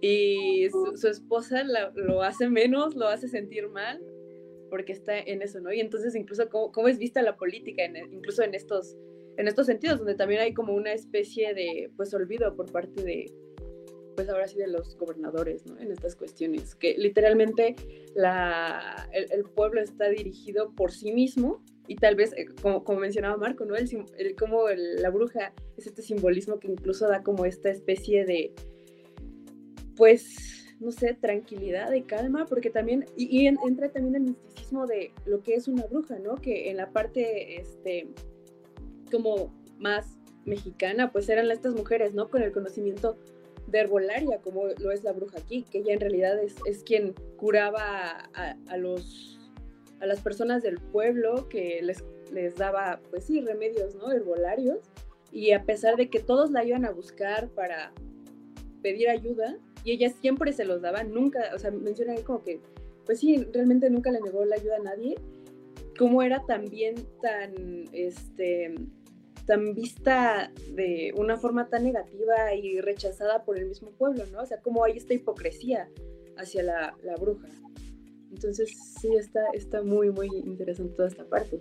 y su, esposa lo hace menos, lo hace sentir mal, porque está en eso, ¿no? Y entonces incluso cómo, es vista la política, incluso en estos, en estos sentidos, donde también hay como una especie de, pues, olvido por parte de, pues ahora sí de los gobernadores, ¿no? En estas cuestiones, que literalmente la, el, pueblo está dirigido por sí mismo y tal vez, eh, como, como mencionaba Marco, ¿no? El, el como la bruja es este simbolismo que incluso da como esta especie de pues, no sé, tranquilidad y calma, porque también, y, entra también el misticismo de lo que es una bruja, ¿no? Que en la parte, este, como más mexicana, pues eran estas mujeres, ¿no? Con el conocimiento de herbolaria, como lo es la bruja aquí, que ella en realidad es, es quien curaba a, los, a las personas del pueblo, que les, les daba, pues sí, remedios, ¿no? Herbolarios. Y a pesar de que todos la iban a buscar para pedir ayuda, y ella siempre se los daba, nunca, o sea, menciona como que, pues sí, realmente nunca le negó la ayuda a nadie, cómo era también tan, este, tan vista de una forma tan negativa y rechazada por el mismo pueblo, ¿no? O sea, cómo hay esta hipocresía hacia la, la bruja. Entonces, sí, está, está muy, muy interesante toda esta parte.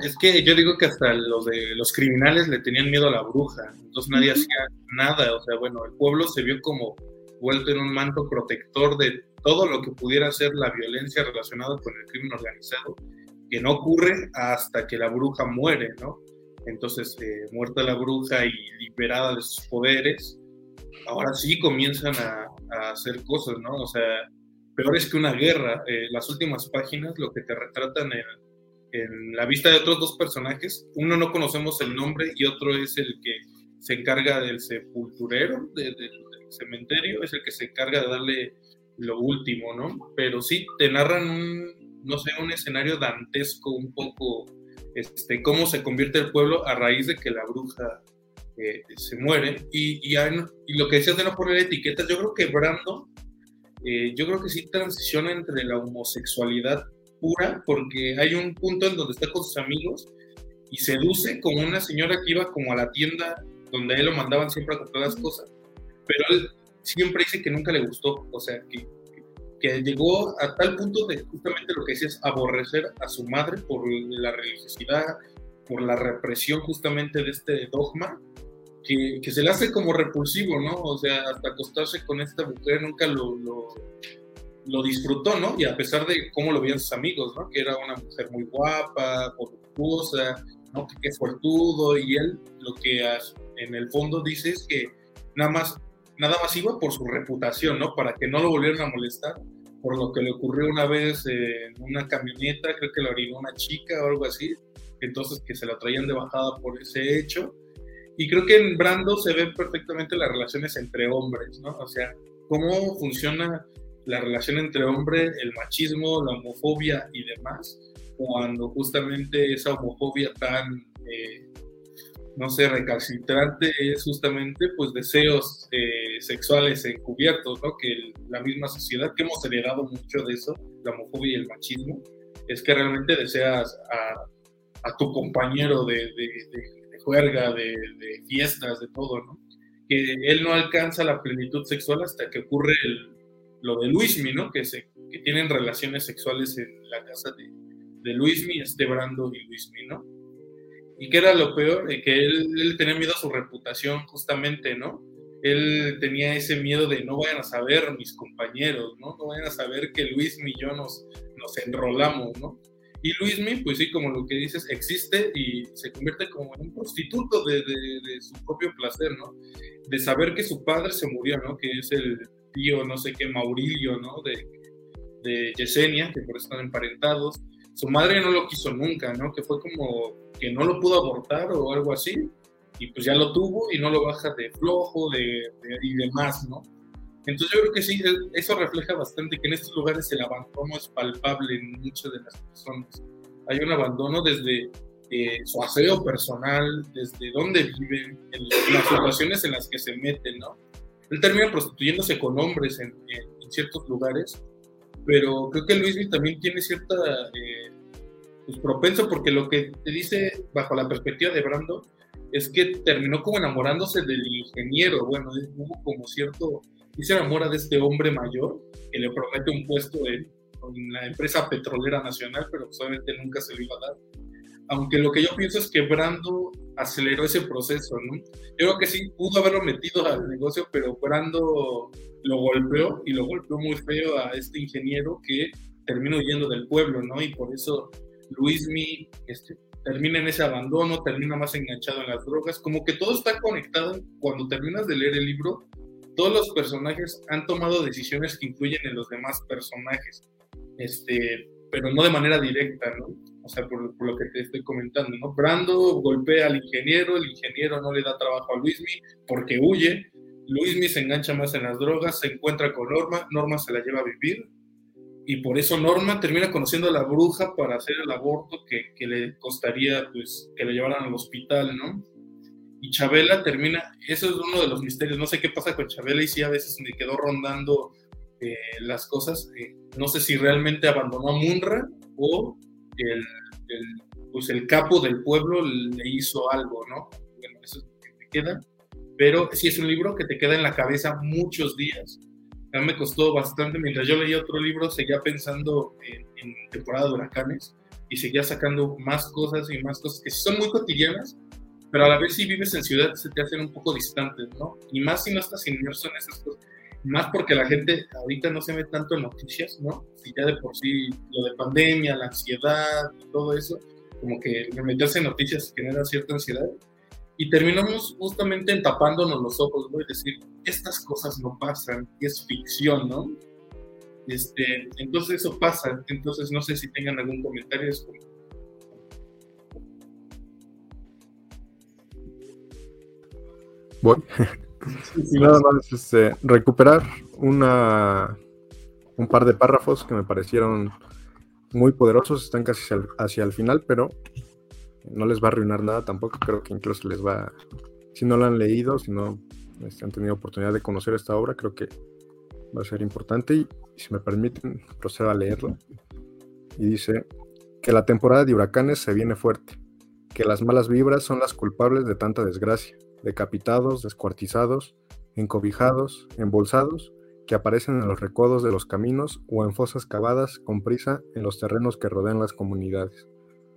Es que yo digo que hasta los de los criminales le tenían miedo a la bruja, entonces nadie hacía nada, o sea, bueno, el pueblo se vio como vuelto en un manto protector de todo lo que pudiera ser la violencia relacionada con el crimen organizado, que no ocurre hasta que la bruja muere, ¿no? Entonces, eh, muerta la bruja y liberada de sus poderes, ahora sí comienzan a, hacer cosas, ¿no? O sea, peor es que una guerra. Eh, las últimas páginas lo que te retratan en, la vista de otros dos personajes, uno no conocemos el nombre y otro es el que se encarga del sepulturero, del cementerio, es el que se encarga de darle lo último, ¿no? Pero sí, te narran un, no sé, un escenario dantesco, un poco, este, cómo se convierte el pueblo a raíz de que la bruja eh, se muere. Y, y, y, lo que decías de no poner etiquetas, yo creo que Brando, eh, yo creo que sí transiciona entre la homosexualidad pura, porque hay un punto en donde está con sus amigos y seduce como una señora que iba como a la tienda donde él lo mandaban siempre a comprar las cosas, pero él siempre dice que nunca le gustó, o sea, que, que llegó a tal punto de justamente lo que decías, aborrecer a su madre por la religiosidad, por la represión justamente de este dogma, que, que, se le hace como repulsivo, ¿no? O sea, hasta acostarse con esta mujer nunca lo, lo, lo, disfrutó, ¿no? Y a pesar de cómo lo veían sus amigos, ¿no? Que era una mujer muy guapa, voluptuosa, ¿no? Que, que fuertudo, y él lo que en el fondo dice es que nada más nada más iba por su reputación, ¿no? Para que no lo volvieran a molestar, por lo que le ocurrió una vez en una camioneta, creo que lo orinó una chica o algo así, entonces que se la traían de bajada por ese hecho. Y creo que en Brando se ven perfectamente las relaciones entre hombres, ¿no? O sea, cómo funciona la relación entre hombres, el machismo, la homofobia y demás, cuando justamente esa homofobia tan eh, no sé, recalcitrante es justamente pues deseos eh, sexuales encubiertos, ¿no? Que la misma sociedad, que hemos heredado mucho de eso, la homofobia y el machismo, es que realmente deseas a, tu compañero de, de, juerga, de, fiestas, de todo, ¿no? Que él no alcanza la plenitud sexual hasta que ocurre lo de Luismi, ¿no? Que, se, que tienen relaciones sexuales en la casa de, de Luismi, este Brando y Luismi, ¿no? ¿Y qué era lo peor? Que él, tenía miedo a su reputación, justamente, ¿no? Él tenía ese miedo de no vayan a saber mis compañeros, ¿no? No vayan a saber que Luismi y yo nos, nos enrolamos, ¿no? Y Luismi, pues sí, como lo que dices, existe y se convierte como en un prostituto de, de, su propio placer, ¿no? De saber que su padre se murió, ¿no? Que es el tío, no sé qué, Maurilio, ¿no? De, de Yesenia, que por eso están emparentados. Su madre no lo quiso nunca, ¿no? Que fue como que no lo pudo abortar o algo así, y pues ya lo tuvo y no lo baja de flojo de, y demás, ¿no? Entonces yo creo que sí, eso refleja bastante que en estos lugares el abandono es palpable en muchas de las personas. Hay un abandono desde eh, su aseo personal, desde dónde viven, en, las situaciones en las que se meten, ¿no? Él termina prostituyéndose con hombres en, ciertos lugares, pero creo que Luis también tiene cierta eh, pues, propenso porque lo que te dice bajo la perspectiva de Brando es que terminó como enamorándose del ingeniero, bueno, hubo como cierto, y se enamora de este hombre mayor que le promete un puesto en, la empresa petrolera nacional, pero solamente nunca se lo iba a dar. Aunque lo que yo pienso es que Brando aceleró ese proceso, ¿no? Yo creo que sí pudo haberlo metido al negocio, pero Brando lo golpeó y lo golpeó muy feo a este ingeniero que terminó huyendo del pueblo, ¿no? Y por eso Luismi este, termina en ese abandono, termina más enganchado en las drogas, como que todo está conectado. Cuando terminas de leer el libro, todos los personajes han tomado decisiones que influyen en los demás personajes, este, pero no de manera directa, ¿no? o sea, por, lo que te estoy comentando, ¿no? Brando golpea al ingeniero, el ingeniero no le da trabajo a Luismi porque huye, Luismi se engancha más en las drogas, se encuentra con Norma, Norma se la lleva a vivir, y por eso Norma termina conociendo a la bruja para hacer el aborto que, que le costaría, pues, que le llevaran al hospital, ¿no? Y Chabela termina, eso es uno de los misterios, no sé qué pasa con Chabela y sí a veces me quedó rondando eh, las cosas, eh, no sé si realmente abandonó a Munra o el, pues el capo del pueblo le hizo algo, ¿no? Bueno, eso es lo que te queda, pero sí es un libro que te queda en la cabeza muchos días. A mí me costó bastante, mientras yo leía otro libro, seguía pensando en, en temporada de huracanes y seguía sacando más cosas y más cosas que son muy cotidianas, pero a la vez si vives en ciudad se te hacen un poco distantes, ¿no? Y más si no estás inmerso en esas cosas. Más porque la gente ahorita no se ve tanto en noticias, ¿no? Si ya de por sí lo de pandemia, la ansiedad y todo eso, como que meterse en noticias genera cierta ansiedad. Y terminamos justamente entapándonos los ojos, ¿no? Y decir, estas cosas no pasan, es ficción, ¿no? Este, entonces eso pasa, entonces no sé si tengan algún comentario. Voy. Nada más este, recuperar una, un par de párrafos que me parecieron muy poderosos, están casi hacia el, final, pero no les va a arruinar nada tampoco, creo que incluso les va, si no lo han leído, si no este, han tenido oportunidad de conocer esta obra, creo que va a ser importante y, si me permiten procedo a leerlo. Y dice que la temporada de huracanes se viene fuerte, que las malas vibras son las culpables de tanta desgracia decapitados, descuartizados, encobijados, embolsados, que aparecen en los recodos de los caminos o en fosas cavadas con prisa en los terrenos que rodean las comunidades,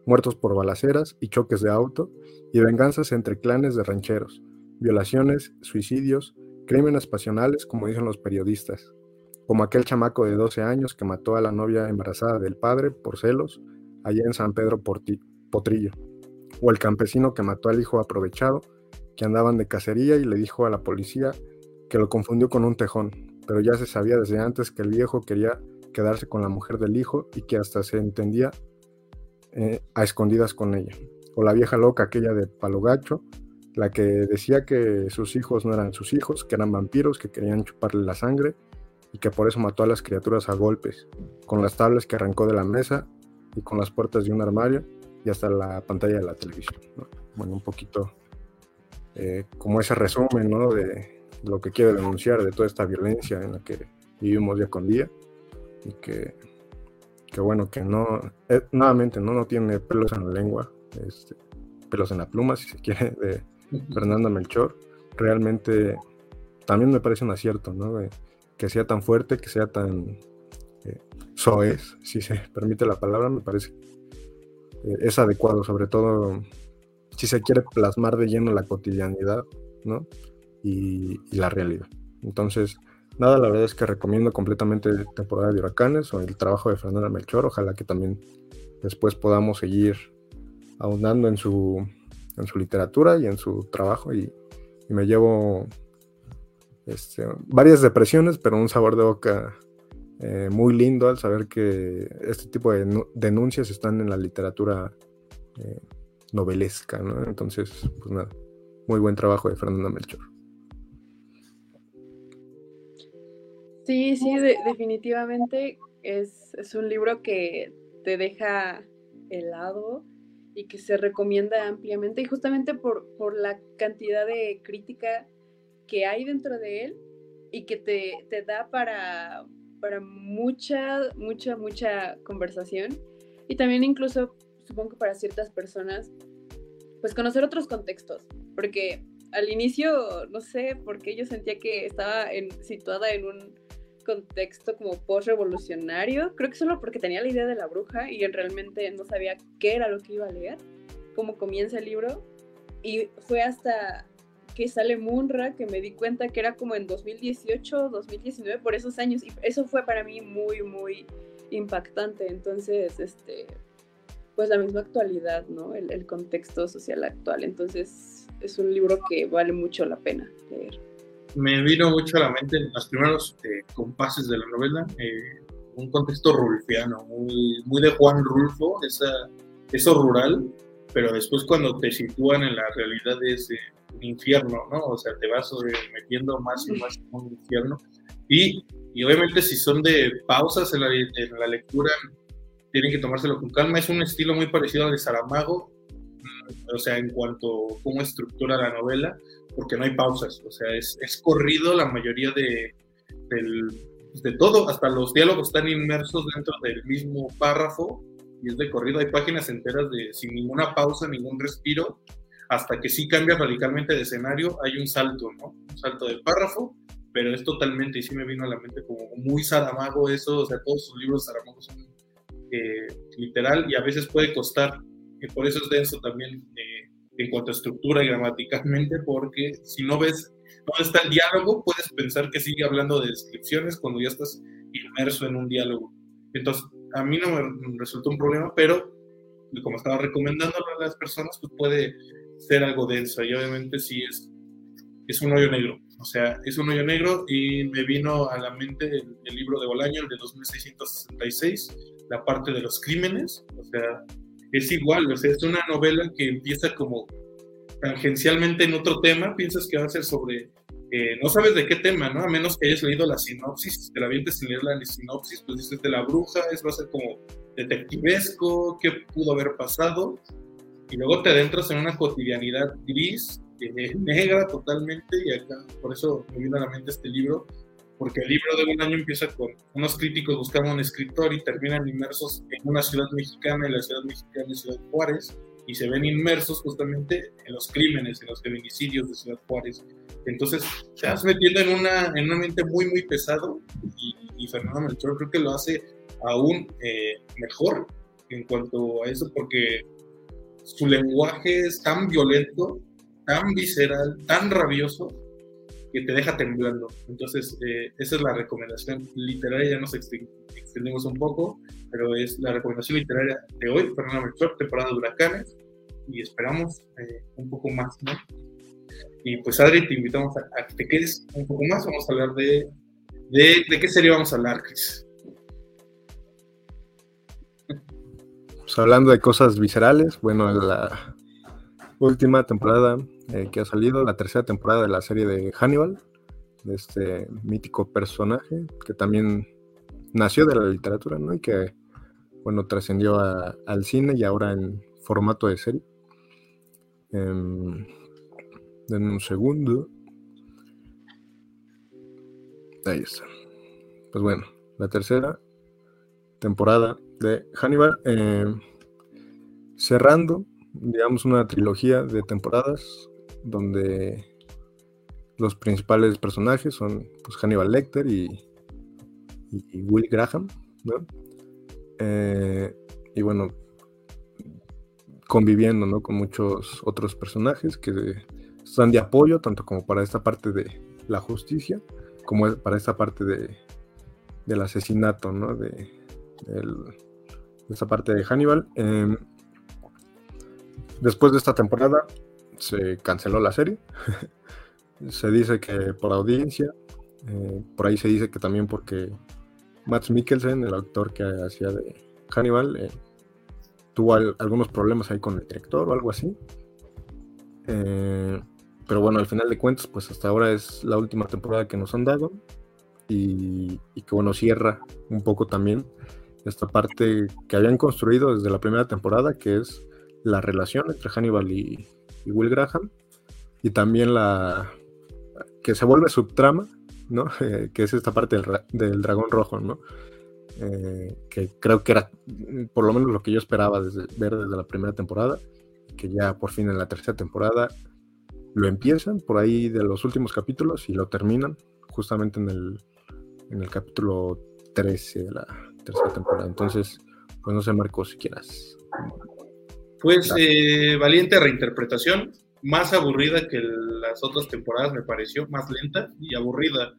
muertos por balaceras y choques de auto, y venganzas entre clanes de rancheros, violaciones, suicidios, crímenes pasionales, como dicen los periodistas, como aquel chamaco de 12 años que mató a la novia embarazada del padre por celos allá en San Pedro Potrillo, o el campesino que mató al hijo aprovechado que andaban de cacería y le dijo a la policía que lo confundió con un tejón, pero ya se sabía desde antes que el viejo quería quedarse con la mujer del hijo y que hasta se entendía eh, a escondidas con ella. O la vieja loca aquella de palo gacho, la que decía que sus hijos no eran sus hijos, que eran vampiros, que querían chuparle la sangre y que por eso mató a las criaturas a golpes, con las tablas que arrancó de la mesa y con las puertas de un armario y hasta la pantalla de la televisión. Bueno, un poquito eh, como ese resumen ¿no? de lo que quiere denunciar de toda esta violencia en la que vivimos día con día y que, que bueno, que no, eh, nuevamente ¿no? no tiene pelos en la lengua, este, pelos en la pluma, si se quiere, de Fernando Melchor. Realmente también me parece un acierto, ¿no? que sea tan fuerte, que sea tan eh, soez, si se *laughs* permite la palabra, me parece es adecuado, sobre todo si se quiere plasmar de lleno la cotidianidad, ¿no? Y, la realidad. Entonces, nada, la verdad es que recomiendo completamente temporada de huracanes o el trabajo de Fernanda Melchor. Ojalá que también después podamos seguir ahondando en su, en su literatura y en su trabajo. Y, me llevo este, varias depresiones, pero un sabor de boca eh, muy lindo al saber que este tipo de denuncias están en la literatura eh, novelesca, ¿no? Entonces, pues nada, muy buen trabajo de Fernanda Melchor. Sí, sí, definitivamente es, un libro que te deja helado y que se recomienda ampliamente y justamente por, por la cantidad de crítica que hay dentro de él y que te, te da para, para mucha, mucha, mucha conversación y también incluso supongo que para ciertas personas, pues conocer otros contextos, porque al inicio, no sé, porque yo sentía que estaba en, situada en un contexto como post-revolucionario, creo que solo porque tenía la idea de la bruja y realmente no sabía qué era lo que iba a leer, cómo comienza el libro, y fue hasta que sale Munra que me di cuenta que era como en 2018, 2019, por esos años, y eso fue para mí muy, muy impactante, entonces, este, pues la misma actualidad, ¿no? El, contexto social actual. Entonces es un libro que vale mucho la pena leer. Me vino mucho a la mente en los primeros eh, compases de la novela, eh, un contexto rulfiano, muy, muy de Juan Rulfo, esa eso rural, pero después cuando te sitúan en la realidad es un infierno, ¿no? O sea, te vas metiendo más y más en un infierno. Y, y obviamente si son de pausas en la, en la lectura, tienen que tomárselo con calma. Es un estilo muy parecido al de Saramago, mm, o sea, en cuanto a cómo estructura la novela, porque no hay pausas, o sea, es, es corrido la mayoría de, del, de todo, hasta los diálogos están inmersos dentro del mismo párrafo y es de corrido, hay páginas enteras de sin ninguna pausa, ningún respiro, hasta que sí cambia radicalmente de escenario, hay un salto, ¿no? Un salto del párrafo, pero es totalmente, y sí me vino a la mente como muy Saramago eso, o sea, todos sus libros Saramago son eh, literal y a veces puede costar, y por eso es denso también eh, en cuanto a estructura y gramaticalmente, porque si no ves dónde está el diálogo, puedes pensar que sigue hablando de descripciones cuando ya estás inmerso en un diálogo. Entonces, a mí no me resultó un problema, pero como estaba recomendándolo a las personas, pues puede ser algo denso y obviamente sí es, es un hoyo negro. O sea, es un hoyo negro y me vino a la mente el, libro de Bolaño, el de 2666, la parte de los crímenes. O sea, es igual, o sea, es una novela que empieza como tangencialmente en otro tema, piensas que va a ser sobre, eh, no sabes de qué tema, ¿no? A menos que hayas leído la sinopsis, te la vientes sin leer la sinopsis, pues dices de la bruja, es va a ser como detectivesco, qué pudo haber pasado, y luego te adentras en una cotidianidad gris, eh, negra totalmente, y acá, por eso me viene a la mente este libro, porque el libro de un año empieza con unos críticos buscando un escritor y terminan inmersos en una ciudad mexicana, y la ciudad mexicana es Ciudad Juárez, y se ven inmersos justamente en los crímenes, en los feminicidios de Ciudad Juárez. Entonces, te vas metiendo en una, en un mente muy, muy pesado y, Fernando Melchor creo que lo hace aún eh, mejor en cuanto a eso, porque su lenguaje es tan violento, tan visceral, tan rabioso, te deja temblando. Entonces, eh, esa es la recomendación literaria, ya nos extendimos un poco, pero es la recomendación literaria de hoy, Fernando Melchor, temporada de huracanes, y esperamos eh, un poco más, ¿no? Y pues Adri, te invitamos a, que te quedes un poco más, vamos a hablar de, de, de qué serie vamos a hablar, Chris. Pues hablando de cosas viscerales, bueno, la última temporada eh, que ha salido, la tercera temporada de la serie de Hannibal, de este mítico personaje que también nació de la literatura, ¿no? Y que, bueno, trascendió al cine y ahora en formato de serie. Um, un segundo. Ahí está. Pues bueno, la tercera temporada de Hannibal. Em, cerrando, digamos, una trilogía de temporadas donde los principales personajes son pues, Hannibal Lecter y, Will Graham, eh, y bueno, conviviendo ¿no? con muchos otros personajes que están de apoyo, tanto como para esta parte de la justicia, como para esta parte de, del asesinato, ¿no? de, esta parte de Hannibal. Em, después de esta temporada, se canceló la serie. *laughs* se dice que por audiencia, eh, por ahí se dice que también porque Matt Mikkelsen, el actor que hacía de Hannibal, eh, tuvo algunos problemas ahí con el director o algo así. Eh, pero bueno, al final de cuentas, pues hasta ahora es la última temporada que nos han dado. Y, y que bueno, cierra un poco también esta parte que habían construido desde la primera temporada, que es la relación entre Hannibal y, Will Graham y también la que se vuelve subtrama, ¿no? *laughs* que es esta parte del, dragón rojo, ¿no? Eh, que creo que era por lo menos lo que yo esperaba desde, ver desde la primera temporada, que ya por fin en la tercera temporada lo empiezan por ahí de los últimos capítulos y lo terminan justamente en el, en el capítulo 13 de la tercera temporada. Entonces, pues no sé, Marco, si quieras pues eh, valiente reinterpretación, más aburrida que las otras temporadas me pareció, más lenta y aburrida.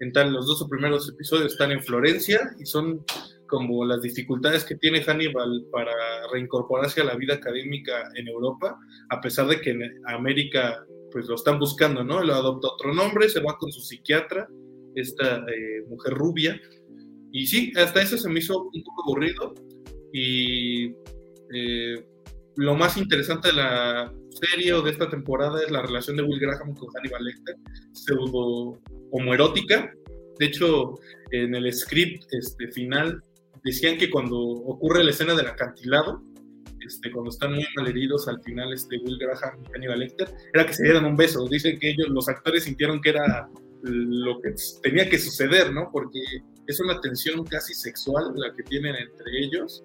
En tal, los dos primeros episodios están en Florencia y son como las dificultades que tiene Hannibal para reincorporarse a la vida académica en Europa, a pesar de que en América pues lo están buscando, ¿no? Él adopta otro nombre, se va con su psiquiatra, esta eh, mujer rubia, y sí, hasta eso se me hizo un poco aburrido y eh, lo más interesante de la serie o de esta temporada es la relación de Will Graham con Hannibal Lecter, pseudo homoerótica. De hecho, en el script este, final decían que cuando ocurre la escena del acantilado, este, cuando están muy malheridos al final este, Will Graham y Hannibal Lecter, era que se dieran un beso. Dicen que ellos, los actores, sintieron que era lo que tenía que suceder, ¿no? Porque es una tensión casi sexual la que tienen entre ellos,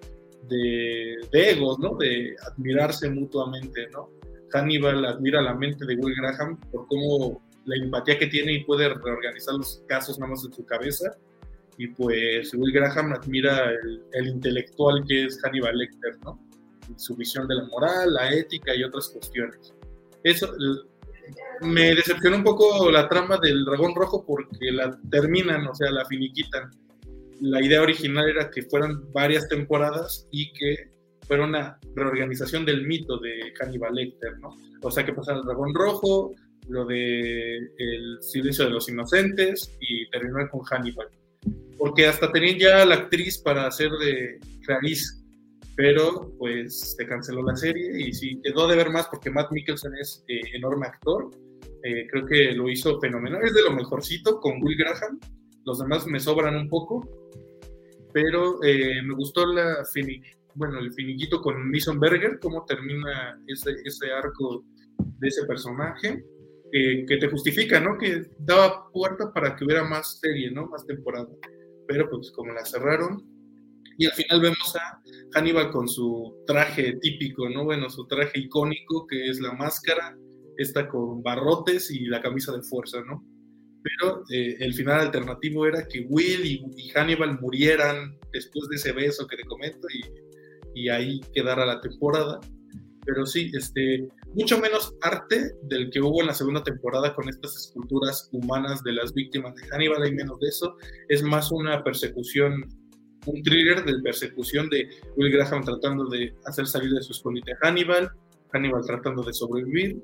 de, de egos, ¿no? De admirarse mutuamente, ¿no? Hannibal admira la mente de Will Graham por cómo la empatía que tiene y puede reorganizar los casos nada más en su cabeza. Y pues Will Graham admira el, el intelectual que es Hannibal Lecter, ¿no? su visión de la moral, la ética y otras cuestiones. Eso me decepcionó un poco la trama del dragón rojo porque la terminan, o sea, la finiquitan. La idea original era que fueran varias temporadas y que fuera una reorganización del mito de Hannibal Lecter, ¿no? O sea, que pasara el dragón rojo, lo de el silencio de los inocentes y terminar con Hannibal. Porque hasta tenían ya la actriz para hacer de Clarice pero pues se canceló la serie y sí quedó de ver más porque Matt Mikkelsen es eh, enorme actor. Eh, creo que lo hizo fenomenal, es de lo mejorcito con Will Graham. Los demás me sobran un poco, pero eh, me gustó la bueno, el finiquito con Berger, cómo termina ese, ese arco de ese personaje, que te justifica, ¿no? Que daba puerta para que hubiera más serie, ¿no? Más temporada. Pero pues como la cerraron, y al final vemos a Hannibal con su traje típico, ¿no? Bueno, su traje icónico, que es la máscara, esta con barrotes y la camisa de fuerza, ¿no? Pero eh, el final alternativo era que Will y, Hannibal murieran después de ese beso que te comento y, ahí quedara la temporada. Pero sí, este, mucho menos arte del que hubo en la segunda temporada con estas esculturas humanas de las víctimas de Hannibal, hay menos de eso. Es más una persecución un thriller de persecución de Will Graham tratando de hacer salir de su escondite a Hannibal, Hannibal tratando de sobrevivir.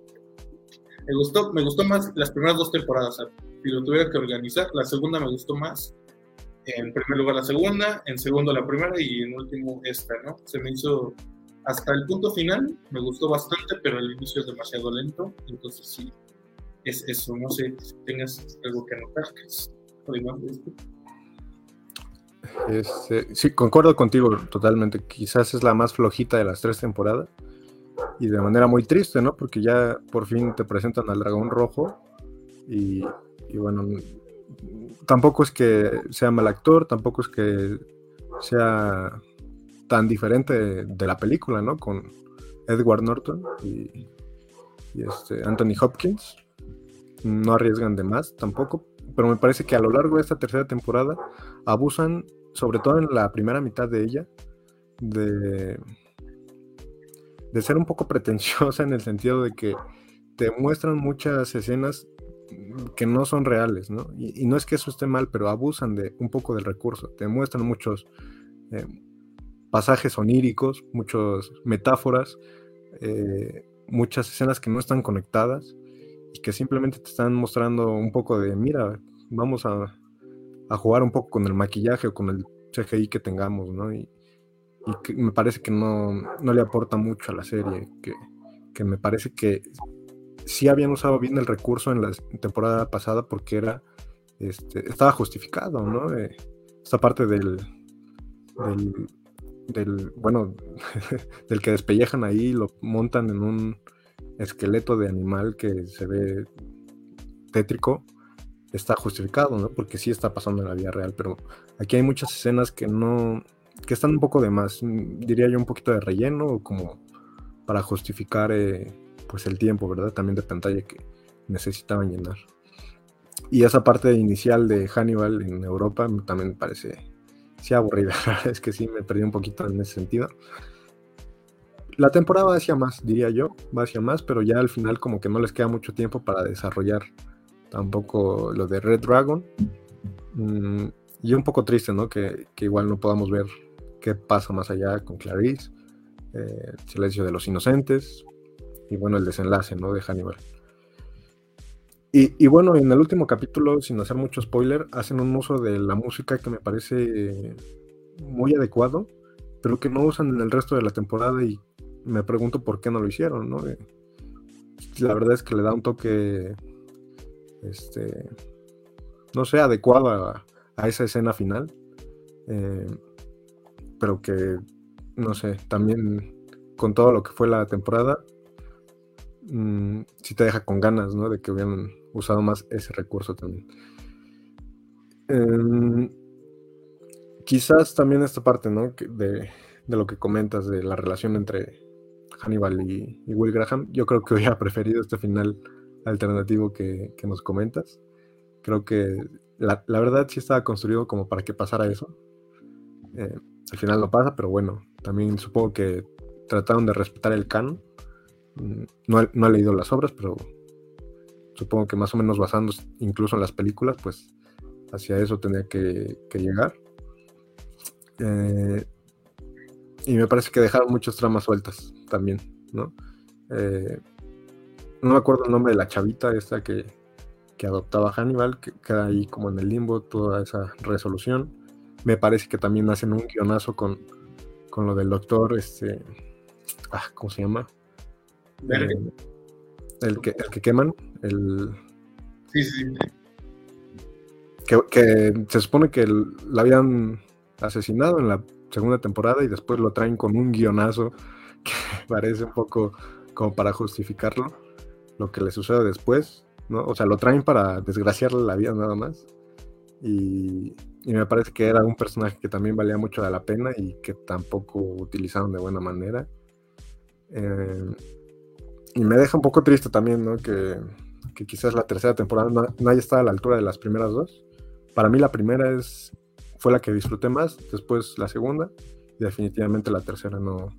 Me gustó, me gustó más las primeras dos temporadas. Si lo tuviera que organizar, la segunda me gustó más. En primer lugar la segunda, en segundo la primera y en último esta, ¿no? Se me hizo hasta el punto final, me gustó bastante, pero el inicio es demasiado lento, entonces sí, es eso. No sé si tengas algo que anotar, que es. Este, sí, concuerdo contigo totalmente. Quizás es la más flojita de las tres temporadas. Y de manera muy triste, ¿no? Porque ya por fin te presentan al dragón rojo. Y, bueno, tampoco es que sea mal actor, tampoco es que sea tan diferente de, la película, ¿no? Con Edward Norton y, este Anthony Hopkins. No arriesgan de más tampoco, pero me parece que a lo largo de esta tercera temporada abusan sobre todo en la primera mitad de ella, de, de ser un poco pretenciosa en el sentido de que te muestran muchas escenas que no son reales, ¿no? Y, no es que eso esté mal, pero abusan de un poco del recurso. Te muestran muchos eh, pasajes oníricos, muchas metáforas, eh, muchas escenas que no están conectadas y que simplemente te están mostrando un poco de, mira, vamos a, jugar un poco con el maquillaje o con el CGI que tengamos, ¿no? Y, que me parece que no, no, le aporta mucho a la serie, que, que, me parece que sí habían usado bien el recurso en la temporada pasada porque era, este, estaba justificado, ¿no? Eh, esta parte del, del, del bueno, *laughs* del que despellejan ahí, lo montan en un esqueleto de animal que se ve tétrico, está justificado, ¿no? Porque sí está pasando en la vida real, pero aquí hay muchas escenas que no, que están un poco de más, diría yo un poquito de relleno, como para justificar eh, pues el tiempo, ¿verdad? También de pantalla que necesitaban llenar. Y esa parte inicial de Hannibal en Europa también me parece, sí aburrida, *laughs* es que sí me perdí un poquito en ese sentido. La temporada va hacia más, diría yo, va hacia más, pero ya al final como que no les queda mucho tiempo para desarrollar tampoco lo de Red Dragon. Mm, y un poco triste, ¿no? Que, igual no podamos ver qué pasa más allá con Clarice, eh, silencio de los inocentes y bueno, el desenlace, ¿no? De Hannibal. Y, bueno, en el último capítulo, sin hacer mucho spoiler, hacen un uso de la música que me parece muy adecuado, pero que no usan en el resto de la temporada y me pregunto por qué no lo hicieron, ¿no? Eh, la verdad es que le da un toque, este, no sé, adecuado a, esa escena final, eh, pero que, no sé, también con todo lo que fue la temporada, mm, sí te deja con ganas, ¿no? De que hubieran usado más ese recurso también. Em, quizás también esta parte, ¿no? De, lo que comentas de la relación entre Hannibal y, Will Graham, yo creo que hubiera *laughs* preferido este final alternativo que, nos comentas. Creo que la, verdad sí estaba construido como para que pasara eso. Eh, al final no pasa, pero bueno, también supongo que trataron de respetar el canon. No he, no he leído las obras, pero supongo que más o menos basándose incluso en las películas, pues hacia eso tenía que, llegar. Eh, y me parece que dejaron muchas tramas sueltas también, ¿no? Eh, no me acuerdo el nombre de la chavita esta que, adoptaba Hannibal, que queda ahí como en el limbo toda esa resolución. Me parece que también hacen un guionazo con, con lo del doctor, este, ah, ¿cómo se llama? Eh, el, que, el que queman, el... Sí, sí, sí que, se supone que la habían asesinado en la segunda temporada y después lo traen con un guionazo *laughs* que parece un poco como para justificarlo, lo que le sucede después, ¿no? O sea, lo traen para desgraciarle la vida nada más. Y, me parece que era un personaje que también valía mucho de la pena y que tampoco utilizaron de buena manera. Eh, y me deja un poco triste también, ¿no? Que, quizás la tercera temporada no, haya estado a la altura de las primeras dos. Para mí la primera es, fue la que disfruté más, después la segunda y definitivamente la tercera no,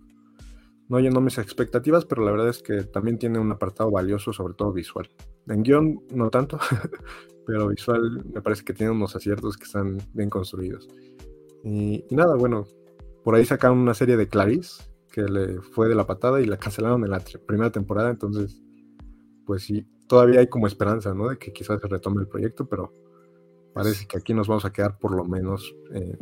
no llenó mis expectativas, pero la verdad es que también tiene un apartado valioso, sobre todo visual. En guion no tanto, *laughs* pero visual me parece que tiene unos aciertos que están bien construidos. Y, nada, bueno, por ahí sacaron una serie de Clarice que le fue de la patada y la cancelaron en la primera temporada, entonces, pues sí, todavía hay como esperanza, ¿no? De que quizás se retome el proyecto, pero Parece que aquí nos vamos a quedar por lo menos eh,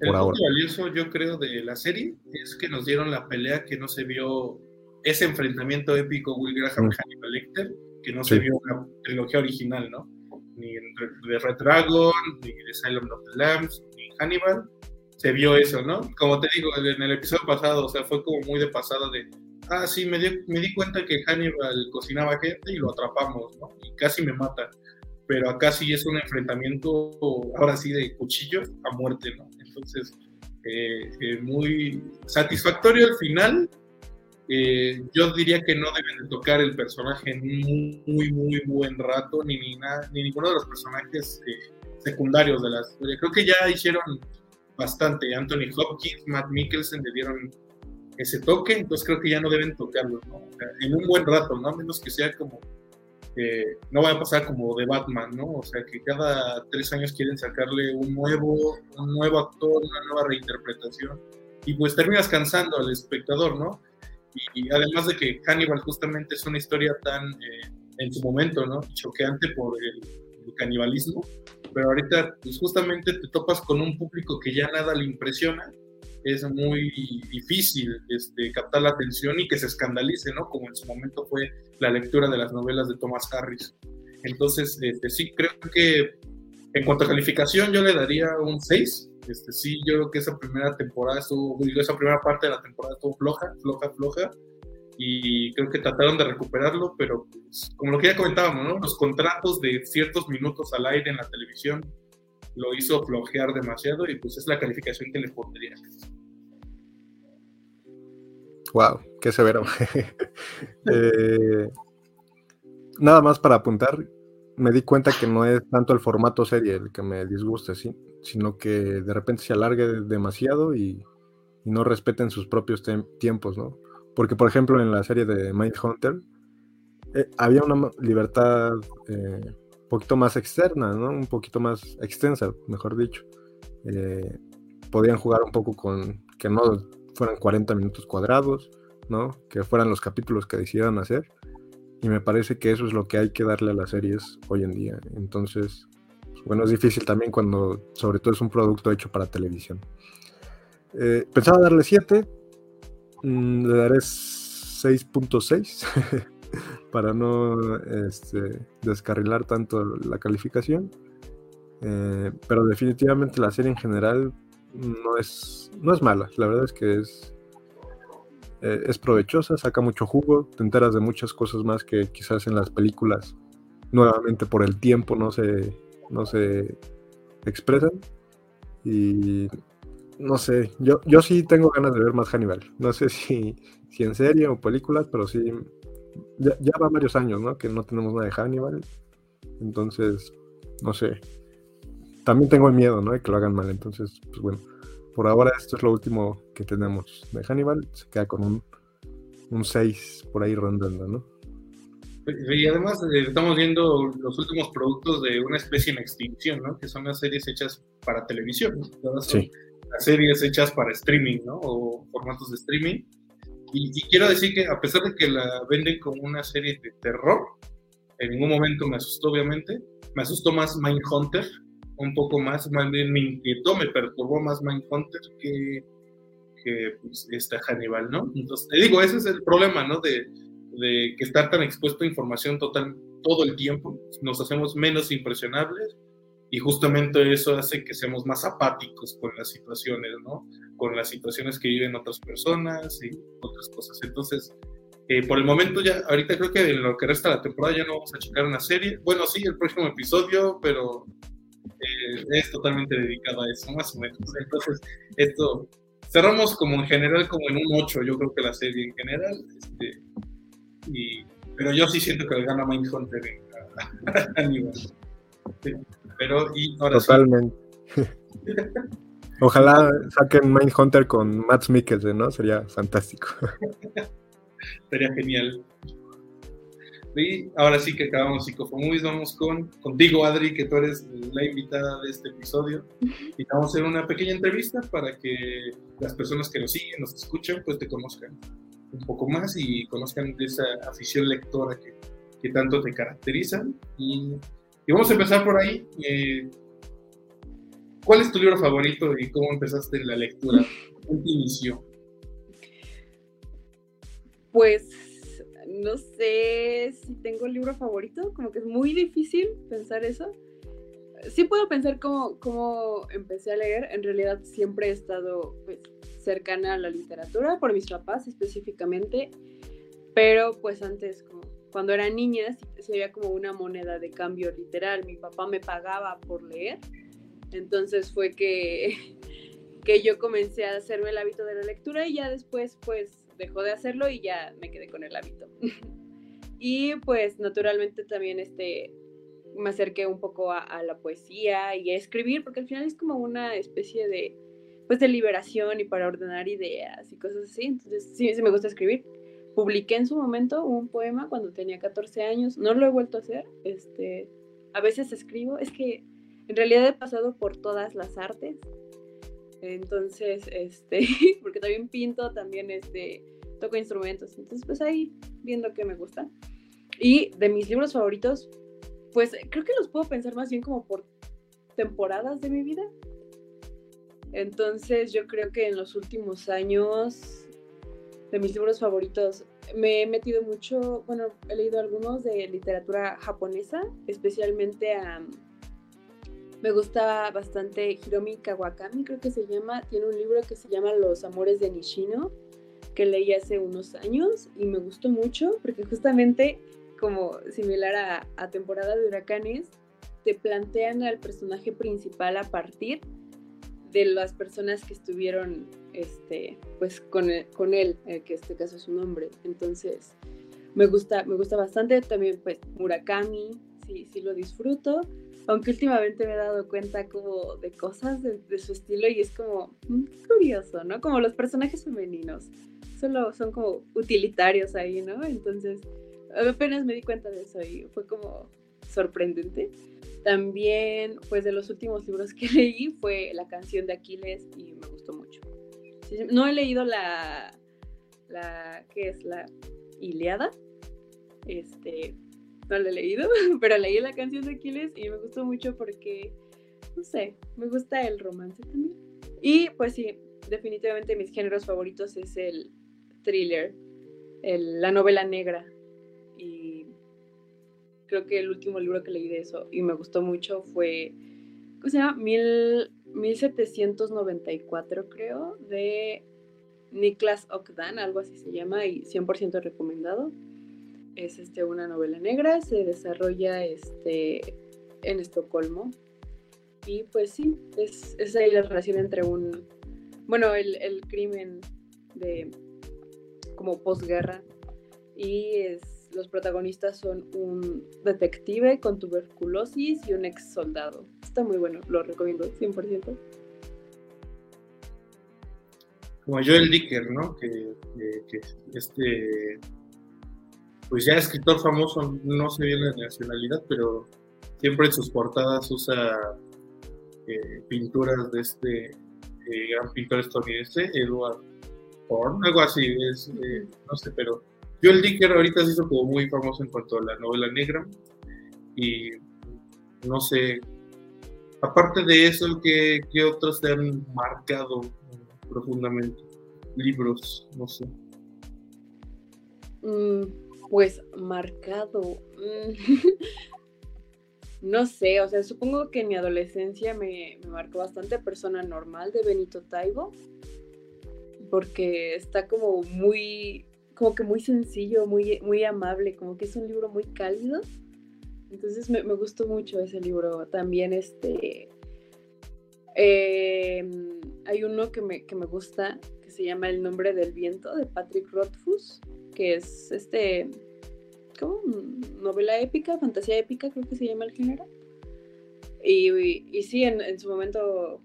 por el ahora. valioso, yo creo, de la serie es que nos dieron la pelea que no se vio, ese enfrentamiento épico Will Graham y Hannibal Lecter, que no se vio en la trilogía original, ¿no? Ni de Red Dragon, ni de Silent of the Lambs, ni Hannibal. Se vio eso, ¿no? Como te digo, en el episodio pasado, o sea, fue como muy de pasada de, ah, sí, me di, me di cuenta que Hannibal cocinaba gente y lo atrapamos, ¿no? Y casi me mata pero acá sí es un enfrentamiento, ahora sí, de cuchillo a muerte, ¿no? Entonces, eh, eh, muy satisfactorio al final. Eh, yo diría que no deben de tocar el personaje en muy, muy buen rato, ni, ni, ni ninguno de los personajes secundarios de la historia. Creo que ya hicieron bastante. Anthony Hopkins, Matt Mikkelsen le dieron ese toque, entonces creo que ya no deben tocarlo, ¿no? en un buen rato, ¿no? A menos que sea como no va a pasar como de Batman, ¿no? O sea, que cada tres años quieren sacarle un nuevo, un nuevo actor, una nueva reinterpretación, y pues terminas cansando al espectador, ¿no? Y, además de que Hannibal justamente es una historia tan, eh, en su momento, ¿no? Choqueante por el, canibalismo, pero ahorita pues justamente te topas con un público que ya nada le impresiona es muy difícil este, captar la atención y que se escandalice, ¿no? Como en su momento fue la lectura de las novelas de Thomas Harris. Entonces, este, sí, creo que en cuanto a calificación yo le daría un 6. Este, sí, yo creo que esa primera temporada estuvo, esa primera parte de la temporada estuvo floja, floja, floja. Y creo que trataron de recuperarlo, pero pues, como lo que ya comentábamos, ¿no? Los contratos de ciertos minutos al aire en la televisión lo hizo flojear demasiado y pues es la calificación que le pondría. Wow, qué severo. *laughs* Eh, nada más para apuntar, me di cuenta que no es tanto el formato serie el que me disguste, ¿sí? sino que de repente se alargue demasiado y, no respeten sus propios tiempos, ¿no? Porque, por ejemplo, en la serie de Mindhunter eh, había una libertad eh, poquito más externa, ¿no? Un poquito más extensa, mejor dicho. Eh, podían jugar un poco con que no fueran 40 minutos cuadrados, ¿no? Que fueran los capítulos que decidieran hacer. Y me parece que eso es lo que hay que darle a las series hoy en día. Entonces, pues, bueno, es difícil también cuando sobre todo es un producto hecho para televisión. Eh, pensaba darle 7. Mm, le daré 6.6 *laughs* para no este, descarrilar tanto la calificación. Eh, pero definitivamente la serie en general no es, no es mala. La verdad es que es, eh, es provechosa, saca mucho jugo, te enteras de muchas cosas más que quizás en las películas, nuevamente por el tiempo, no se, no se expresan. Y no sé, yo, yo sí tengo ganas de ver más Hannibal. No sé si, si en serie o películas, pero sí, ya, ya va varios años, ¿no? Que no tenemos nada de Hannibal. Entonces, no sé. También tengo el miedo, ¿no? De que lo hagan mal. Entonces, pues bueno, por ahora esto es lo último que tenemos de Hannibal. Se queda con un, un 6 por ahí rondando, ¿no? Y además eh, estamos viendo los últimos productos de una especie en extinción, ¿no? Que son las series hechas para televisión. ¿no? Sí las series hechas para streaming, ¿no? O formatos de streaming. Y, quiero decir que a pesar de que la venden como una serie de terror, en ningún momento me asustó, obviamente. Me asustó más Mindhunter, un poco más, más bien me inquietó, me perturbó más Mindhunter que, que pues, esta Hannibal, ¿no? Entonces, te digo, ese es el problema, ¿no? De, de que estar tan expuesto a información total todo el tiempo, nos hacemos menos impresionables y justamente eso hace que seamos más apáticos con las situaciones, ¿no? Con las situaciones que viven otras personas y otras cosas. Entonces, eh, por el momento ya, ahorita creo que en lo que resta de la temporada ya no vamos a checar una serie. Bueno, sí, el próximo episodio, pero eh, es totalmente dedicado a eso, más o menos. Entonces, esto, cerramos como en general, como en un 8, yo creo que la serie en general. Este, y, pero yo sí siento que le gana Mindhunter a, *laughs* a nivel. Pero, y ahora Totalmente. *laughs* Ojalá saquen Mindhunter con Matt Mikkelsen, ¿no? Sería fantástico. *laughs* Sería genial. Y ahora sí que acabamos Psicofomovies, vamos con contigo, Adri, que tú eres la invitada de este episodio. Y vamos a hacer una pequeña entrevista para que las personas que nos siguen, nos escuchan, pues te conozcan un poco más y conozcan de esa afición lectora que, que tanto te caracteriza. Y y vamos a empezar por ahí. Eh, ¿Cuál es tu libro favorito y cómo empezaste la lectura? ¿Cómo te inició? Pues no sé si tengo el libro favorito, como que es muy difícil pensar eso. Sí puedo pensar cómo, cómo empecé a leer, en realidad siempre he estado pues, cercana a la literatura, por mis papás específicamente, pero pues antes como cuando era niña sería como una moneda de cambio literal. Mi papá me pagaba por leer. Entonces fue que, *laughs* que yo comencé a hacerme el hábito de la lectura y ya después pues dejó de hacerlo y ya me quedé con el hábito. *laughs* y pues naturalmente también este, me acerqué un poco a, la poesía y a escribir porque al final es como una especie de pues de liberación y para ordenar ideas y cosas así. Entonces sí, sí me gusta escribir publiqué en su momento un poema cuando tenía 14 años, no lo he vuelto a hacer, este, a veces escribo, es que en realidad he pasado por todas las artes, entonces, este, *laughs* porque también pinto, también este, toco instrumentos, entonces pues ahí viendo qué me gusta. Y de mis libros favoritos, pues creo que los puedo pensar más bien como por temporadas de mi vida. Entonces yo creo que en los últimos años de mis libros favoritos. Me he metido mucho, bueno, he leído algunos de literatura japonesa, especialmente a... Me gusta bastante Hiromi Kawakami, creo que se llama. Tiene un libro que se llama Los Amores de Nishino, que leí hace unos años y me gustó mucho porque justamente, como similar a, a temporada de huracanes, te plantean al personaje principal a partir de las personas que estuvieron este, pues con, con él eh, que este caso es un hombre. Entonces, me gusta, me gusta bastante. También, pues, Murakami, sí, sí lo disfruto. Aunque últimamente me he dado cuenta como de cosas de, su estilo y es como mm, curioso, ¿no? Como los personajes femeninos. Solo son como utilitarios ahí, ¿no? Entonces, apenas me di cuenta de eso y fue como sorprendente. También, pues de los últimos libros que *laughs* leí fue La canción de Aquiles y me gustó mucho. No he leído la, la ¿qué es? La Iliada. Este, no la he leído, *laughs* pero leí la canción de Aquiles y me gustó mucho porque, no sé, me gusta el romance también. Y pues sí, definitivamente mis géneros favoritos es el thriller, la novela negra. Creo que el último libro que leí de eso y me gustó mucho fue, ¿cómo se llama? Mil, 1794, creo, de Niklas Okdan, algo así se llama, y 100% recomendado. Es este, una novela negra, se desarrolla este, en Estocolmo. Y pues sí, es, es ahí la relación entre un, bueno, el, el crimen de como posguerra y es, los protagonistas son un detective con tuberculosis y un ex soldado. Está muy bueno, lo recomiendo 100% como Joel Dicker, ¿no? Que, este, pues ya escritor famoso, no sé bien la nacionalidad, pero siempre en sus portadas usa eh, pinturas de este eh, gran pintor estadounidense, Edward Horn, algo así, es, eh, no sé, pero Joel Dicker ahorita se hizo como muy famoso en cuanto a la novela negra y no sé, aparte de eso, ¿qué, otros te han marcado profundamente. Libros, no sé. Mm, pues marcado. Mm. *laughs* no sé, o sea, supongo que en mi adolescencia me marcó bastante Persona Normal de Benito Taibo. Porque está como muy, como que muy sencillo, muy, muy amable, como que es un libro muy cálido. Entonces me, me gustó mucho ese libro. También este, Em, hay uno que me, que me gusta que se llama El nombre del viento de Patrick Rothfuss, que es este, ¿cómo? Novela épica, fantasía épica, creo que se llama el género. Y, y, sí, en, su momento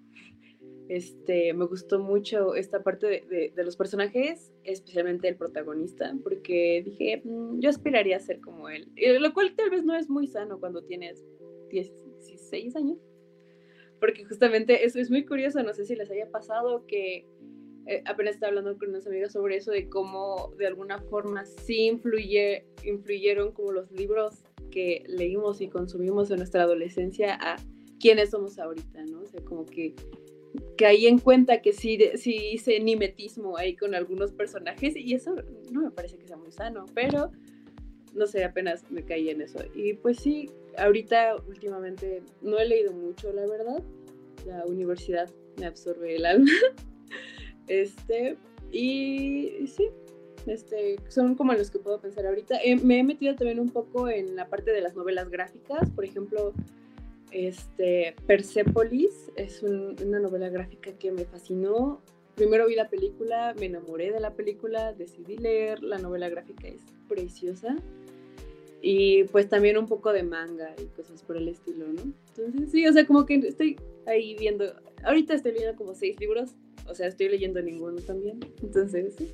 este, me gustó mucho esta parte de, de, los personajes, especialmente el protagonista, porque dije, mm, yo aspiraría a ser como él, lo cual tal vez no es muy sano cuando tienes 16 años porque justamente eso es muy curioso, no sé si les haya pasado que eh, apenas estaba hablando con unas amigas sobre eso, de cómo de alguna forma sí influye, influyeron como los libros que leímos y consumimos en nuestra adolescencia a quiénes somos ahorita, ¿no? O sea, como que, ahí en cuenta que sí, sí hice nimetismo ahí con algunos personajes y eso no me parece que sea muy sano, pero no sé, apenas me caí en eso. Y pues sí, ahorita últimamente no he leído mucho, la verdad. La universidad me absorbe el alma. *laughs* este, y sí, este, son como los que puedo pensar ahorita. Eh, me he metido también un poco en la parte de las novelas gráficas, por ejemplo, este, Persepolis es una novela gráfica que me fascinó. Primero vi la película, me enamoré de la película, decidí leer, la novela gráfica es preciosa y pues también un poco de manga y cosas por el estilo, ¿no? Entonces sí, o sea, como que estoy ahí viendo, ahorita estoy leyendo como seis libros, o sea, estoy leyendo ninguno también, entonces sí.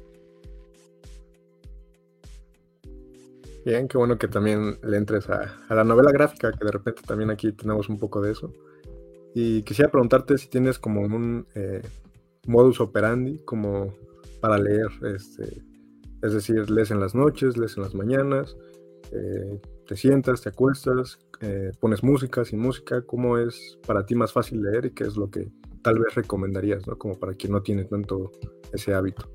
Bien, qué bueno que también le entres a, la novela gráfica, que de repente también aquí tenemos un poco de eso. Y quisiera preguntarte si tienes como un eh, modus operandi como para leer, este, es decir, lees en las noches, lees en las mañanas, eh, te sientas, te acuestas, eh, pones música, sin música, ¿cómo es para ti más fácil leer y qué es lo que tal vez recomendarías, ¿no? Como para quien no tiene tanto ese hábito.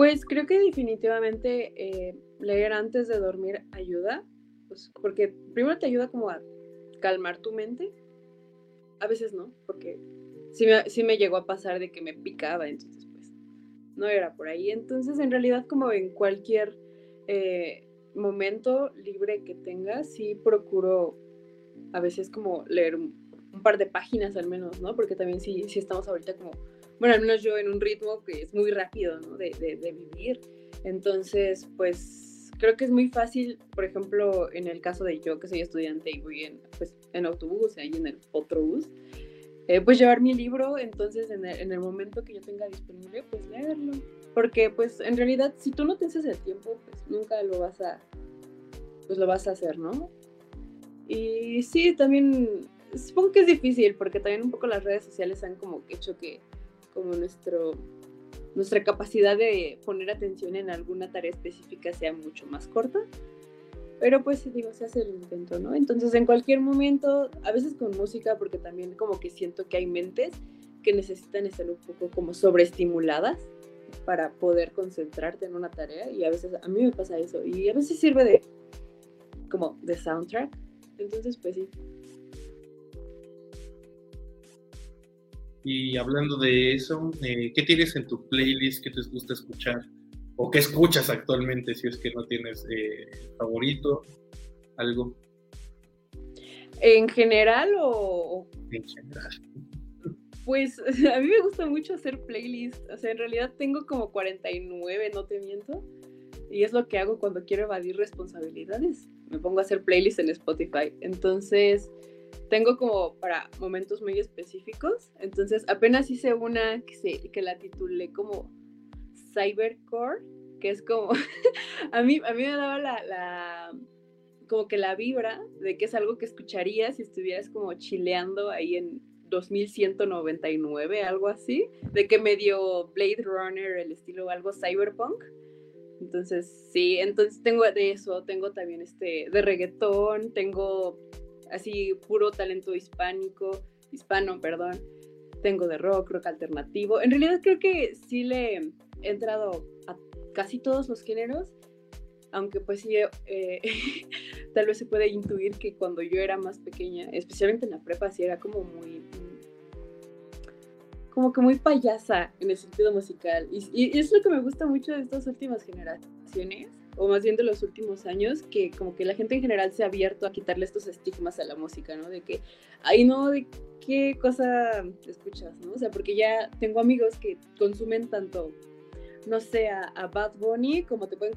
Pues creo que definitivamente eh, leer antes de dormir ayuda, pues, porque primero te ayuda como a calmar tu mente, a veces no, porque sí me, llegó a pasar de que me picaba, entonces pues no era por ahí, entonces en realidad como en cualquier eh, momento libre que tenga, sí procuro a veces como leer un, par de páginas al menos, ¿no? Porque también sí, sí estamos ahorita como, bueno, al menos yo en un ritmo que es muy rápido, ¿no? De, de, vivir. Entonces, pues creo que es muy fácil, por ejemplo, en el caso de yo que soy estudiante y voy en, pues, en autobús, ahí en el otro bus, eh, pues llevar mi libro, entonces en el, en el momento que yo tenga disponible, pues leerlo. Porque pues en realidad si tú no tienes el tiempo, pues nunca lo vas a, pues lo vas a hacer, ¿no? Y sí, también supongo que es difícil porque también un poco las redes sociales han como hecho que como nuestro nuestra capacidad de poner atención en alguna tarea específica sea mucho más corta. Pero pues digo, se hace el intento, ¿no? Entonces en cualquier momento, a veces con música, porque también como que siento que hay mentes que necesitan estar un poco como sobreestimuladas para poder concentrarte en una tarea y a veces a mí me pasa eso y a veces sirve de como de soundtrack. Entonces, pues sí. Y hablando de eso, eh, ¿qué tienes en tu playlist que te gusta escuchar? ¿O qué escuchas actualmente si es que no tienes eh, favorito? ¿Algo? ¿En general o...? En general. *laughs* Pues *laughs* a mí me gusta mucho hacer playlists. O sea, en realidad tengo como 49, no te miento. Y es lo que hago cuando quiero evadir responsabilidades. Me pongo a hacer playlists en Spotify. Entonces, tengo como para momentos muy específicos. Entonces, apenas hice una que, se, que la titulé como Cybercore, que es como, *laughs* a, mí, a mí me daba la, la, como que la vibra de que es algo que escucharías si estuvieras como chileando ahí en 2199, algo así, de que medio Blade Runner, el estilo algo cyberpunk. Entonces, sí, entonces tengo de eso, tengo también este de reggaetón, tengo así puro talento hispánico, hispano, perdón. Tengo de rock, rock alternativo. En realidad creo que sí le he entrado a casi todos los géneros, aunque pues sí, eh, *laughs* tal vez se puede intuir que cuando yo era más pequeña, especialmente en la prepa, sí era como muy, como que muy payasa en el sentido musical. Y, y, es lo que me gusta mucho de estas últimas generaciones, o más bien de los últimos años, que como que la gente en general se ha abierto a quitarle estos estigmas a la música, ¿no? De que, ay, no, de qué cosa escuchas, ¿no? O sea, porque ya tengo amigos que consumen tanto, no sé, a, Bad Bunny, como te pueden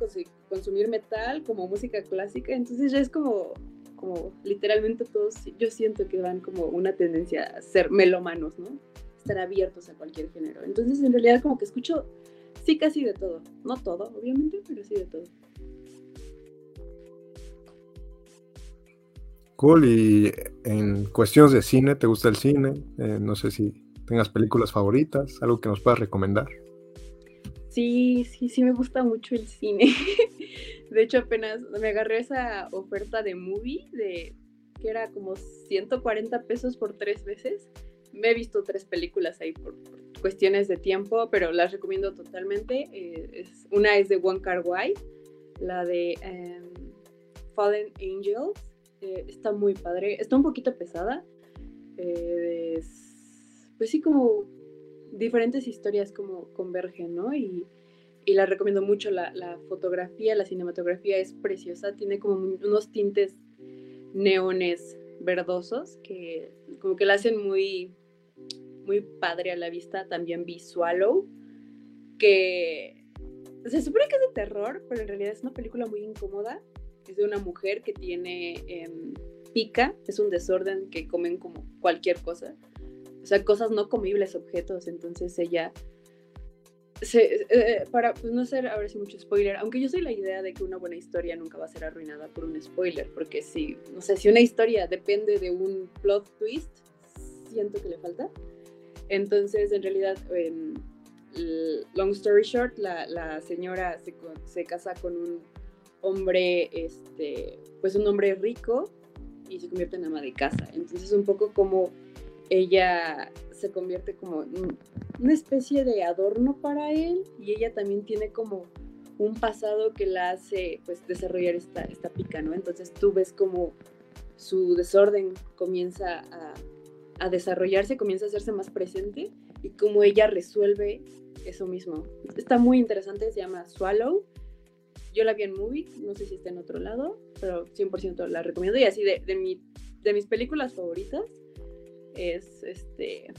consumir metal, como música clásica, entonces ya es como, como literalmente todos, yo siento que van como una tendencia a ser melómanos, ¿no? Estar abiertos a cualquier género. Entonces, en realidad, como que escucho, sí, casi de todo. No todo, obviamente, pero sí de todo. Y en cuestiones de cine, ¿te gusta el cine? Eh, no sé si tengas películas favoritas, algo que nos puedas recomendar. Sí, sí, sí me gusta mucho el cine. *laughs* de hecho, apenas me agarré esa oferta de movie que era como 140 pesos por tres veces. Me he visto tres películas ahí por, cuestiones de tiempo, pero las recomiendo totalmente. Eh, una es de One Car Wai, la de em, Fallen Angels eh, está muy padre. Está un poquito pesada. Eh, pues sí, como diferentes historias como convergen, ¿no? Y, la recomiendo mucho. La, fotografía, la cinematografía es preciosa. Tiene como unos tintes neones verdosos que como que la hacen muy, muy padre a la vista. También visualo, que se supone que es de terror, pero en realidad es una película muy incómoda es de una mujer que tiene em, pica, es un desorden que comen como cualquier cosa, o sea, cosas no comibles, objetos, entonces ella... Se, eh, para pues, no hacer a ver si mucho spoiler, aunque yo soy la idea de que una buena historia nunca va a ser arruinada por un spoiler, porque si, no sé, si una historia depende de un plot twist, siento que le falta. Entonces, en realidad, em, long story short, la, la señora se, se, casa con un hombre, este, pues un hombre rico y se convierte en ama de casa. Entonces un poco como ella se convierte como una especie de adorno para él y ella también tiene como un pasado que la hace pues desarrollar esta, esta pica, ¿no? Entonces tú ves como su desorden comienza a, a desarrollarse, comienza a hacerse más presente y como ella resuelve eso mismo. Está muy interesante, se llama Swallow yo la vi en movie, no sé si está en otro lado, pero 100% la recomiendo. Y así de, de, mi, de mis películas favoritas es este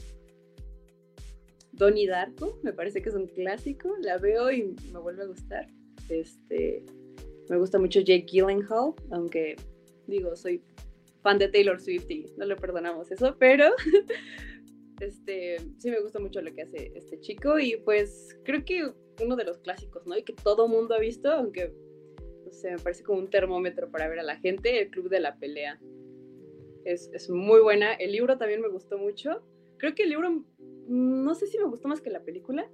Donnie Darko, me parece que es un clásico, la veo y me vuelve a gustar. Este, me gusta mucho Jake Gyllenhaal, aunque digo, soy fan de Taylor Swift y no le perdonamos eso, pero *laughs* este, sí me gusta mucho lo que hace este chico y pues creo que uno de los clásicos, ¿no? Y que todo mundo ha visto, aunque, no sé, me parece como un termómetro para ver a la gente, el Club de la Pelea. Es, es muy buena. El libro también me gustó mucho. Creo que el libro, no sé si me gustó más que la película,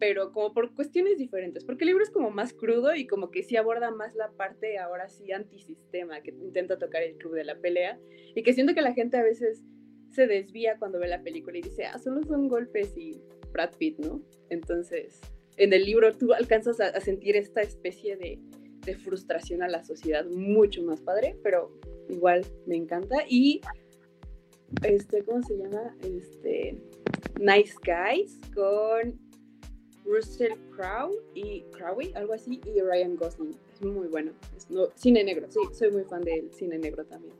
pero como por cuestiones diferentes, porque el libro es como más crudo y como que sí aborda más la parte ahora sí antisistema que intenta tocar el club de la pelea y que siento que la gente a veces se desvía cuando ve la película y dice, ah, solo son golpes y Brad Pitt, ¿no? Entonces, en el libro tú alcanzas a, sentir esta especie de, de, frustración a la sociedad mucho más padre, pero igual me encanta. Y, este, ¿cómo se llama? Este, Nice Guys con Russell Crowe y Crowe, algo así, y Ryan Gosling. Es muy bueno. Es no, cine negro, sí, soy muy fan del cine negro también.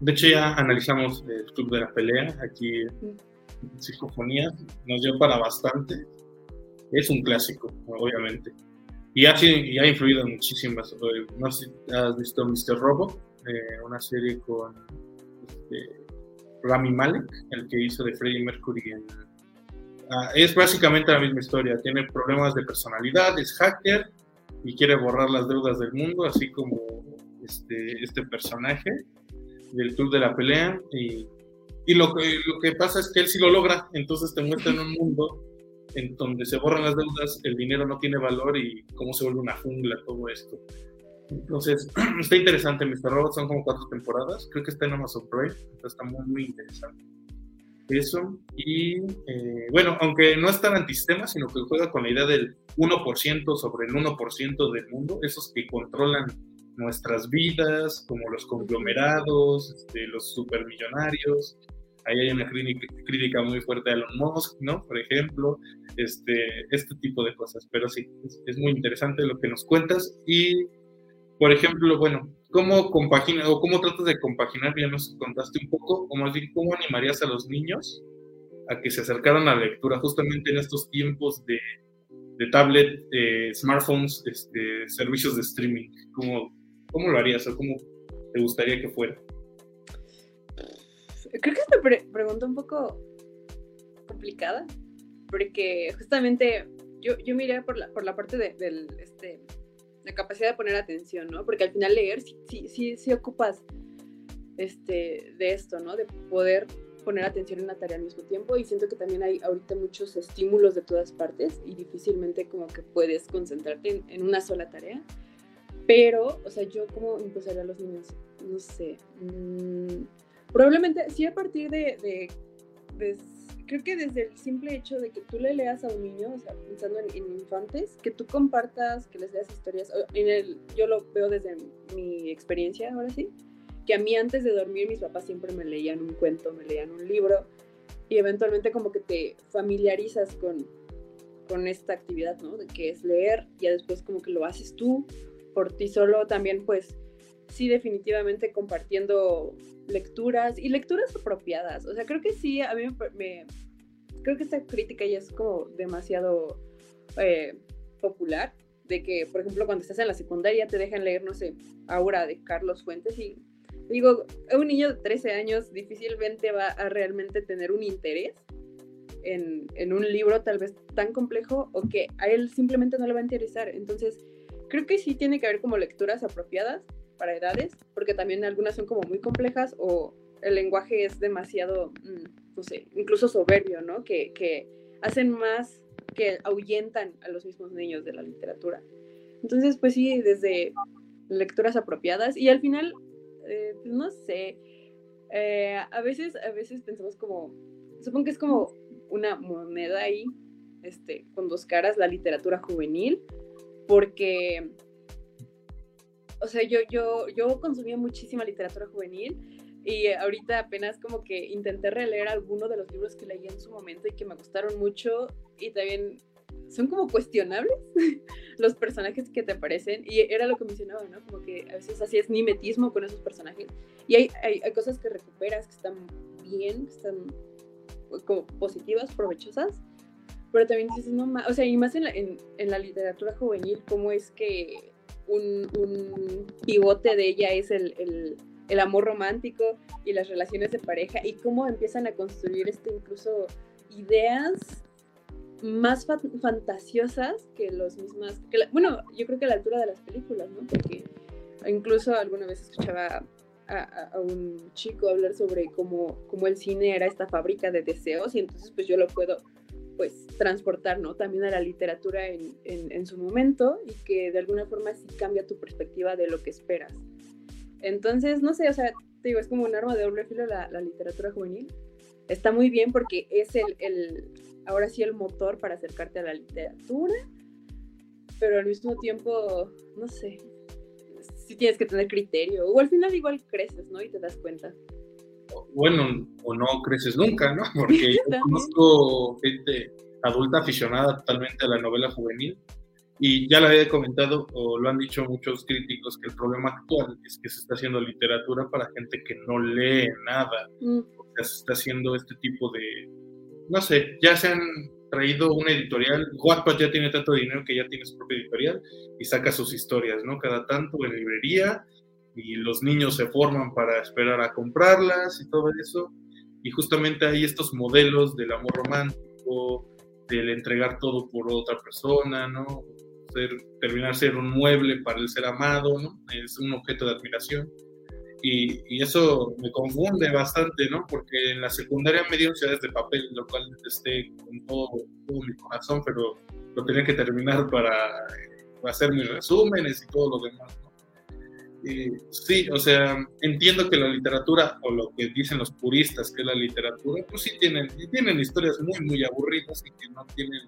De hecho, ya analizamos el Club de la Pelea aquí en Psicofonía. Nos dio para bastante. Es un clásico, obviamente. Y ha, influido en muchísimas. Eh, no sé si has visto Mr. Robot, eh, una serie con este, Rami Malek, el que hizo de Freddie Mercury en Ah, es básicamente la misma historia. Tiene problemas de personalidad, es hacker y quiere borrar las deudas del mundo, así como este, este personaje del Club de la Pelea. Y, y lo, que, lo que pasa es que él sí lo logra, entonces te muestra en un mundo en donde se borran las deudas, el dinero no tiene valor y cómo se vuelve una jungla todo esto. Entonces, *clears throat* está interesante, Mr. Robot, son como cuatro temporadas, creo que está en Amazon Prime, está muy, muy interesante eso. Y eh, bueno, aunque no es tan antisistema, sino que juega con la idea del 1% sobre el 1% del mundo, esos que controlan nuestras vidas, como los conglomerados, este, los supermillonarios. Ahí hay una crítica, muy fuerte a Elon Musk, ¿no? Por ejemplo, este, este tipo de cosas. Pero sí, es muy interesante lo que nos cuentas. Y, por ejemplo, bueno, ¿Cómo compagina o cómo tratas de compaginar? Ya nos contaste un poco, o más bien, ¿cómo animarías a los niños a que se acercaran a la lectura justamente en estos tiempos de, de tablet, eh, smartphones, este, servicios de streaming? ¿Cómo, ¿Cómo lo harías o cómo te gustaría que fuera? Creo que esta pre pregunta un poco complicada, porque justamente yo, yo miré por la, por la parte de, este, la capacidad de poner atención, ¿no? Porque al final leer sí, sí, sí, ocupas este, de esto, ¿no? De poder poner atención en una tarea al mismo tiempo y siento que también hay ahorita muchos estímulos de todas partes y difícilmente como que puedes concentrarte en, una sola tarea. Pero, o sea, yo como impulsaría a los niños, no sé, mmm, probablemente sí a partir de, creo que desde el simple hecho de que tú le leas a un niño, o sea, pensando en, infantes, que tú compartas, que les leas historias, en el, yo lo veo desde mi experiencia, ahora sí, que a mí antes de dormir mis papás siempre me leían un cuento, me leían un libro, y eventualmente como que te familiarizas con, con esta actividad, ¿no? De que es leer, y después como que lo haces tú, por ti solo, también pues sí definitivamente compartiendo lecturas y lecturas apropiadas. O sea, creo que sí, a mí me... creo que esta crítica ya es como demasiado eh, popular, de que, por ejemplo, cuando estás en la secundaria te dejan leer, no sé, Aura de Carlos Fuentes y digo, un niño de 13 años difícilmente va a realmente tener un interés en, en, un libro tal vez tan complejo o que a él simplemente no le va a interesar. Entonces, creo que sí tiene que haber como lecturas apropiadas para edades, porque también algunas son como muy complejas o el lenguaje es demasiado, mm, no sé, incluso soberbio, ¿no? Que, que hacen más que ahuyentan a los mismos niños de la literatura. Entonces, pues sí, desde lecturas apropiadas y al final, eh, pues no sé, eh, a veces, a veces pensamos como, supongo que es como una moneda ahí, este, con dos caras, la literatura juvenil, porque o sea, yo, yo, yo consumía muchísima literatura juvenil y ahorita apenas como que intenté releer algunos de los libros que leí en su momento y que me gustaron mucho y también son como cuestionables *laughs* los personajes que te aparecen y era lo que mencionaba, ¿no? Como que a veces así es mimetismo con esos personajes y hay, hay, hay cosas que recuperas que están bien, que están como positivas, provechosas, pero también dices, no, o sea, y más en la, en, en la literatura juvenil, cómo es que un, pivote de ella es el, amor romántico y las relaciones de pareja y cómo empiezan a construir este incluso ideas más fantasiosas que los mismas, bueno, yo creo que a la altura de las películas, ¿no? Porque incluso alguna vez escuchaba a, un chico hablar sobre cómo, cómo el cine era esta fábrica de deseos y entonces pues yo lo puedo pues transportar, ¿no? También a la literatura en, en, su momento y que de alguna forma sí cambia tu perspectiva de lo que esperas. Entonces, no sé, o sea, te digo, es como un arma de doble filo la, la literatura juvenil, está muy bien porque es el, el, ahora sí el motor para acercarte a la literatura, pero al mismo tiempo, no sé, si tienes que tener criterio, o al final igual creces, ¿no? Y te das cuenta. Bueno, o no creces nunca, ¿no? *laughs* Porque yo conozco gente adulta aficionada totalmente a la novela juvenil y ya lo había comentado, o lo han dicho muchos críticos, que el problema actual es que se está haciendo literatura para gente que no lee nada. Mm. O sea, se está haciendo este tipo de, no sé, ya se han traído una editorial, Wattpad ya tiene tanto dinero que ya tiene su propia editorial y saca sus historias, ¿no? Cada tanto en librería y los niños se forman para esperar a comprarlas y todo eso. Y justamente hay estos modelos del amor romántico, del entregar todo por otra persona, ¿no? terminar ser un mueble para el ser amado, ¿no? Es un objeto de admiración. Y, y, eso me confunde bastante, ¿no? Porque en la secundaria me dieron ciudades de papel, lo cual esté con todo, todo, mi corazón, pero lo tenía que terminar para hacer mis resúmenes y todo lo demás, Y, sí, o sea, entiendo que la literatura, o lo que dicen los puristas que es la literatura, pues sí tienen, tienen historias muy, muy aburridas y que no tienen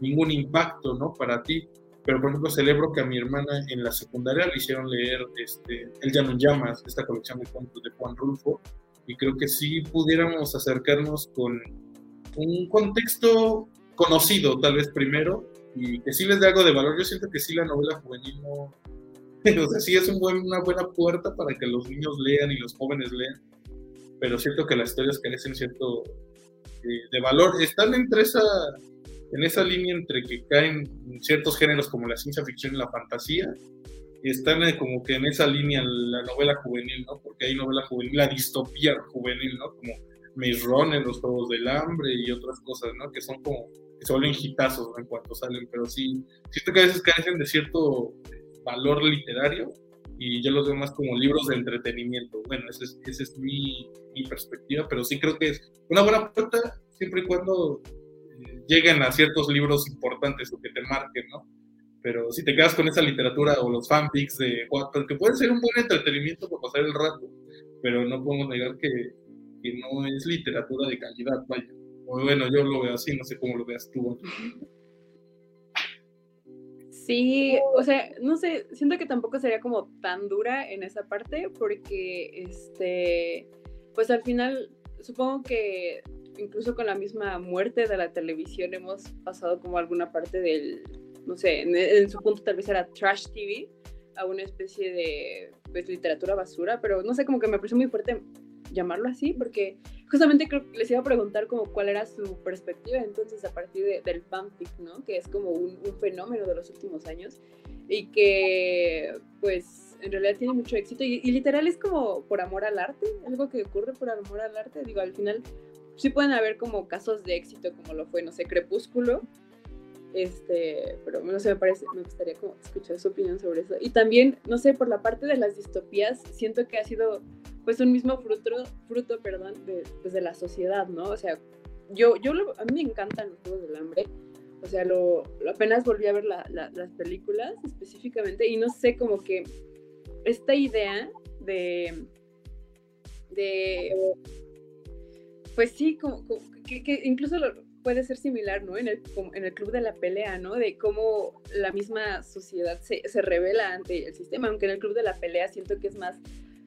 ningún impacto, ¿no? Para ti pero por ejemplo celebro que a mi hermana en la secundaria le hicieron leer este, El Llano en Llamas, esta colección de cuentos de Juan Rulfo, y creo que sí pudiéramos acercarnos con un contexto conocido tal vez primero, y que sí les dé algo de valor. Yo siento que sí la novela juvenil no... *laughs* o sea, sí es un buen, una buena puerta para que los niños lean y los jóvenes lean, pero siento que las historias carecen cierto eh, de valor. Están entre esa en esa línea entre que caen ciertos géneros como la ciencia ficción y la fantasía, están eh, como que en esa línea la novela juvenil, ¿no? Porque hay novela juvenil, la distopía juvenil, ¿no? Como Maze Runner, Los Juegos del Hambre y otras cosas, ¿no? Que son como, que se vuelven hitazos en cuanto salen, pero sí, siento que a veces carecen de cierto valor literario y yo los veo más como libros de entretenimiento. Bueno, esa es, es mi, mi perspectiva, pero sí creo que es una buena puerta siempre y cuando lleguen a ciertos libros importantes o que te marquen, ¿no? Pero si te quedas con esa literatura o los fanfics de Wattpad, que puede ser un buen entretenimiento para pasar el rato, pero no podemos negar que, que no es literatura de calidad, vaya. O bueno, yo lo veo así, no sé cómo lo veas tú. Sí, o sea, no sé, siento que tampoco sería como tan dura en esa parte porque, este, pues al final, supongo que incluso con la misma muerte de la televisión hemos pasado como alguna parte del, no sé, en, su punto tal vez era trash TV, a una especie de pues, literatura basura, pero no sé, como que me pareció muy fuerte llamarlo así, porque justamente creo que les iba a preguntar como cuál era su perspectiva entonces a partir del fanfic, ¿no? Que es como un, un, fenómeno de los últimos años y que pues en realidad tiene mucho éxito y, y, literal es como por amor al arte, algo que ocurre por amor al arte, digo, al final sí pueden haber como casos de éxito como lo fue, no sé, Crepúsculo, este, pero no sé, me parece, me gustaría como escuchar su opinión sobre eso. Y también, no sé, por la parte de las distopías, siento que ha sido pues un mismo fruto, fruto, perdón, de, pues, de la sociedad, ¿no? O sea, yo, yo a mí me encantan los Juegos del Hambre, o sea, lo, apenas volví a ver las películas específicamente y no sé, como que esta idea de, de pues sí, como, que, incluso puede ser similar, ¿no? En el, en el club de la pelea, ¿no? De cómo la misma sociedad se, se revela ante el sistema, aunque en el club de la pelea siento que es más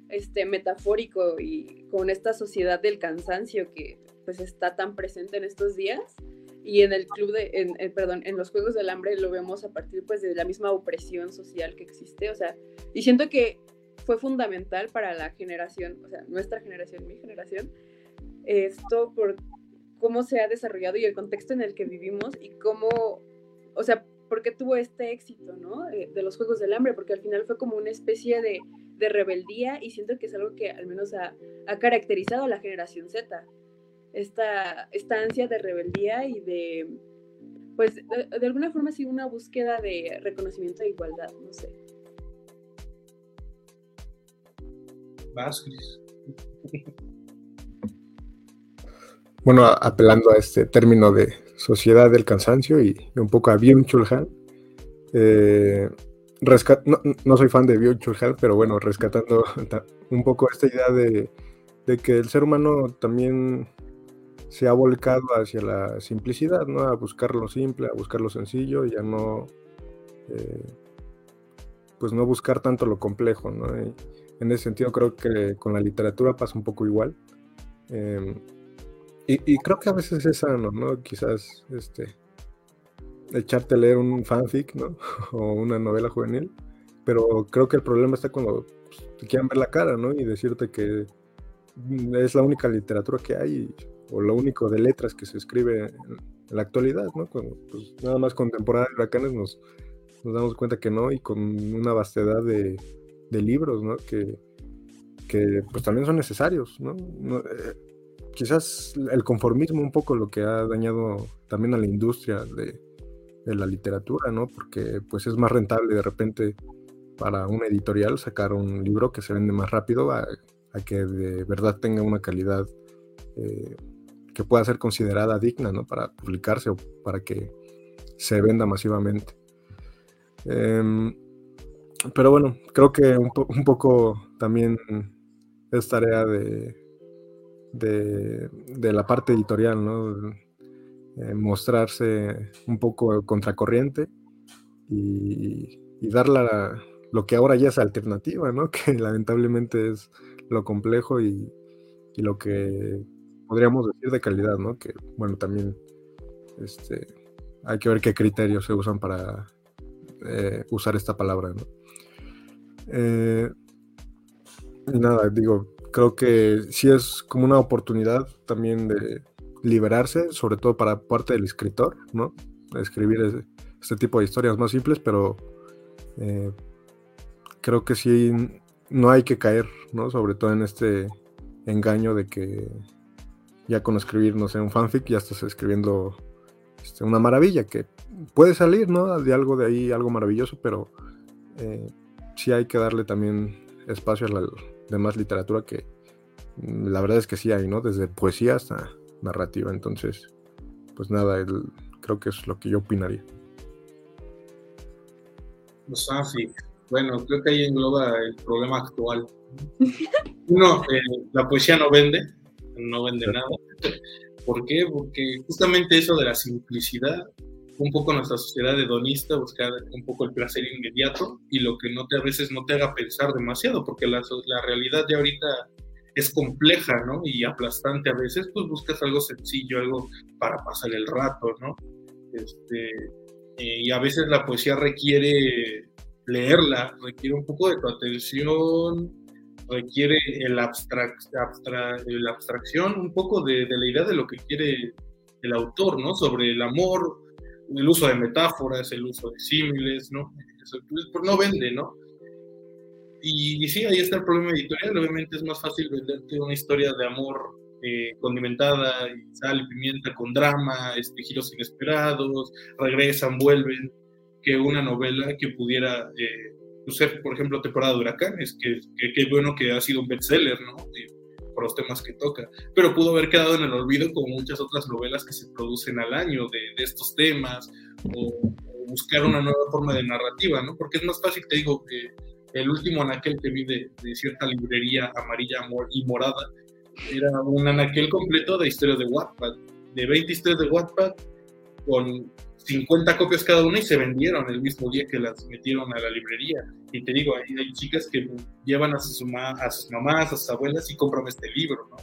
este, metafórico y con esta sociedad del cansancio que pues está tan presente en estos días y en el club de, en, perdón, en los Juegos del Hambre lo vemos a partir pues de la misma opresión social que existe, o sea, y siento que fue fundamental para la generación, o sea, nuestra generación, mi generación, esto por cómo se ha desarrollado y el contexto en el que vivimos y cómo, o sea, por qué tuvo este éxito, ¿no? Eh, de los Juegos del Hambre, porque al final fue como una especie de, de rebeldía y siento que es algo que al menos ha, ha caracterizado a la generación Z, esta, esta ansia de rebeldía y de, pues, de, alguna forma sí una búsqueda de reconocimiento de igualdad, no sé. Vázquez. Bueno, apelando a este término de sociedad del cansancio y, un poco a Han. Eh, no, soy fan de Han, pero bueno, rescatando un poco esta idea de, que el ser humano también se ha volcado hacia la simplicidad, ¿no? A buscar lo simple, a buscar lo sencillo y a no, eh, pues no buscar tanto lo complejo, ¿no? en ese sentido creo que con la literatura pasa un poco igual. Em, y, creo que a veces es sano, ¿no? Quizás este, echarte a leer un fanfic, ¿no? *laughs* o una novela juvenil. Pero creo que el problema está cuando pues, te quieran ver la cara, ¿no? Y decirte que es la única literatura que hay o lo único de letras que se escribe en, la actualidad, ¿no? Cuando, pues, nada más con temporada de huracanes nos, nos damos cuenta que no y con una vastedad de, libros, ¿no? Que, que pues también son necesarios, ¿no? Eh, quizás el conformismo un poco lo que ha dañado también a la industria de, la literatura, ¿no? Porque pues es más rentable de repente para una editorial sacar un libro que se vende más rápido a, que de verdad tenga una calidad eh, que pueda ser considerada digna, ¿no? Para publicarse o para que se venda masivamente. Em, pero bueno, creo que un, poco también es tarea de, de, la parte editorial, ¿no? Eh, mostrarse un poco contracorriente y, y dar lo que ahora ya es alternativa, ¿no? *laughs* Que lamentablemente es lo complejo y, lo que podríamos decir de calidad, ¿no? Que bueno, también este, hay que ver qué criterios se usan para eh, usar esta palabra, ¿no? Eh, nada, digo, creo que sí es como una oportunidad también de liberarse, sobre todo para parte del escritor, ¿no? escribir este tipo de historias más simples, pero eh, creo que sí no hay que caer, ¿no? Sobre todo en este engaño de que ya con escribir, no sé, un fanfic ya estás escribiendo este, una maravilla, que puede salir, ¿no? De algo de ahí, algo maravilloso, pero eh, sí hay que darle también espacio a demás literatura que la verdad es que sí hay, ¿no? Desde poesía hasta narrativa. Entonces, pues nada, creo que es lo que yo opinaría. Los fanfic. Bueno, creo que ahí engloba el problema actual. *laughs* Uno, eh, la poesía no vende, no vende nada. ¿Por qué? Porque justamente eso de la simplicidad un poco nuestra sociedad hedonista, buscar un poco el placer inmediato y lo que no te, a veces no te haga pensar demasiado, porque la, realidad de ahorita es compleja, ¿no? Y aplastante a veces, pues buscas algo sencillo, algo para pasar el rato, ¿no? Este, eh, y a veces la poesía requiere leerla, requiere un poco de tu atención, requiere el, abstract, la abstracción, un poco de, de, la idea de lo que quiere el autor, ¿no? Sobre el amor, el uso de metáforas, el uso de símiles, ¿no? Pues, no vende, ¿no? Y, sí, ahí está el problema editorial. Obviamente es más fácil venderte una historia de amor eh, condimentada, y sal y pimienta con drama, este, giros inesperados, regresan, vuelven, que una novela que pudiera eh, pues, ser, por ejemplo, temporada de huracanes, que, que, bueno que ha sido un bestseller, ¿no? Por los temas que toca, pero pudo haber quedado en el olvido como muchas otras novelas que se producen al año de, estos temas, o, buscar una nueva forma de narrativa, ¿no? Porque es más fácil, te digo, que el último anaquel que vi de, de cierta librería amarilla y morada era un anaquel completo de historias de Wattpad, de 20 historias de Wattpad con 50 copias cada una y se vendieron el mismo día que las metieron a la librería. Y te digo, hay, hay chicas que llevan a, sus a sus mamás, a sus abuelas y compran este libro, ¿no?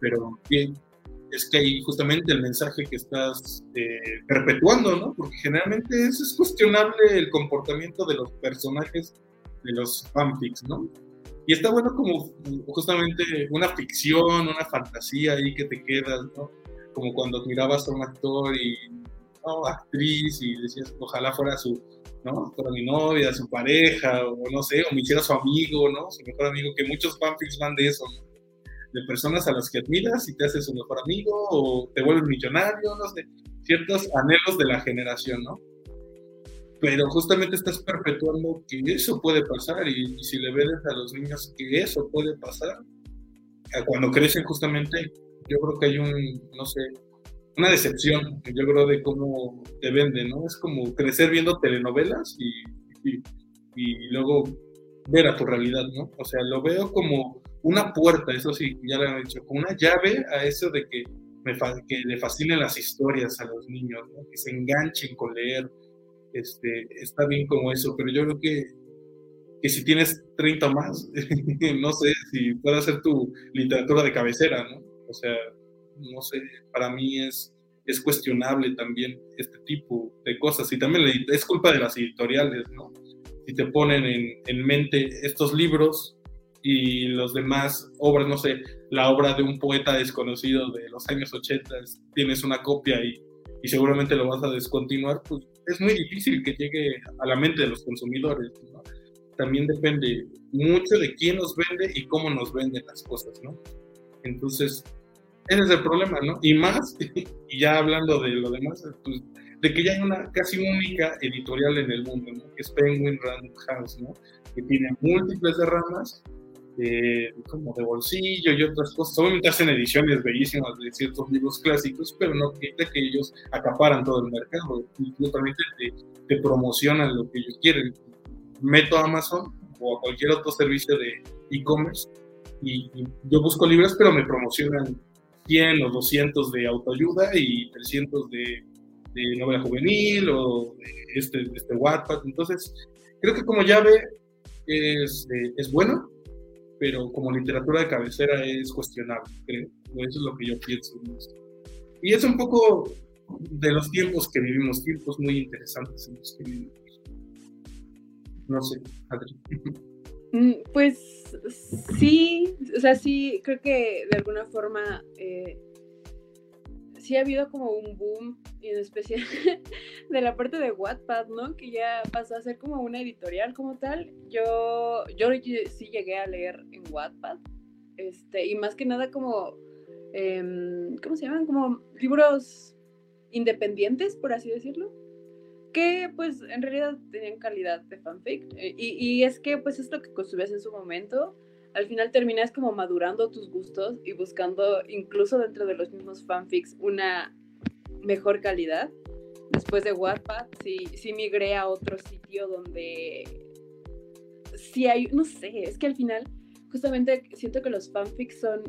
Pero es que hay justamente el mensaje que estás eh, perpetuando, ¿no? Porque generalmente eso es cuestionable el comportamiento de los personajes de los fanfics, ¿no? Y está bueno como justamente una ficción, una fantasía ahí que te quedas, ¿no? Como cuando admirabas a un actor y actriz y decías, ojalá fuera su, ¿no? Fuera mi novia, su pareja, o no sé, o me hiciera su amigo, ¿no? Su mejor amigo, que muchos fanfics van de eso, ¿no? De personas a las que admiras y te haces su mejor amigo, o te vuelves millonario, no sé, ciertos anhelos de la generación, ¿no? Pero justamente estás perpetuando que eso puede pasar, y, y si le ves a los niños que eso puede pasar, cuando crecen justamente, yo creo que hay un, no sé, una decepción, yo creo, de cómo te venden, ¿no? Es como crecer viendo telenovelas y, y, luego ver a tu realidad, ¿no? O sea, lo veo como una puerta, eso sí, ya lo han dicho, como una llave a eso de que que le fascinen las historias a los niños, que se enganchen con leer. Este, está bien como eso, pero yo creo que, que si tienes 30 más, *laughs* no sé si puede ser tu literatura de cabecera, ¿no? O sea, no sé, para mí es, es cuestionable también este tipo de cosas y también es culpa de las editoriales, ¿no? Si te ponen en, en mente estos libros y los demás obras, no sé, la obra de un poeta desconocido de los años 80, tienes una copia y, y seguramente lo vas a descontinuar, pues es muy difícil que llegue a la mente de los consumidores. ¿no? También depende mucho de quién nos vende y cómo nos venden las cosas, ¿no? Entonces, ese es el problema, ¿no? Y más, *laughs* y ya hablando de lo demás, pues, de que ya hay una casi única editorial en el mundo, ¿no? Que es Penguin Random House, ¿no? Que tiene múltiples ramas como de bolsillo y otras cosas. Obviamente hacen ediciones bellísimas de ciertos libros clásicos, pero no quita que ellos acaparan todo el mercado y te, te promocionan lo que ellos quieren. Meto a Amazon o a cualquier otro servicio de e-commerce y, yo busco libros, pero me promocionan 100 o 200 de autoayuda y 300 de, novela juvenil o de este, este Wattpad. Entonces, creo que como llave es, eh, es bueno, pero como literatura de cabecera es cuestionable, creo. Eso es lo que yo pienso. Y es un poco de los tiempos que vivimos, tiempos muy interesantes en los que vivimos. No sé, Adri. *laughs* Mm, pues sí, o sea, sí, creo que de alguna forma eh, sí ha habido como un boom, en especial *laughs* de la parte de Wattpad, ¿no? Que ya pasó a ser como una editorial como tal. Yo, yo sí llegué a leer en Wattpad, este, y más que nada como, em, ¿cómo se llaman? Como libros independientes, por así decirlo que pues en realidad tenían calidad de fanfic eh, y, y, es que pues es lo que consumías en su momento al final terminas como madurando tus gustos y buscando incluso dentro de los mismos fanfics una mejor calidad. Después de Wattpad, sí, sí migré a otro sitio donde sí hay, no sé, es que al final justamente siento que los fanfics son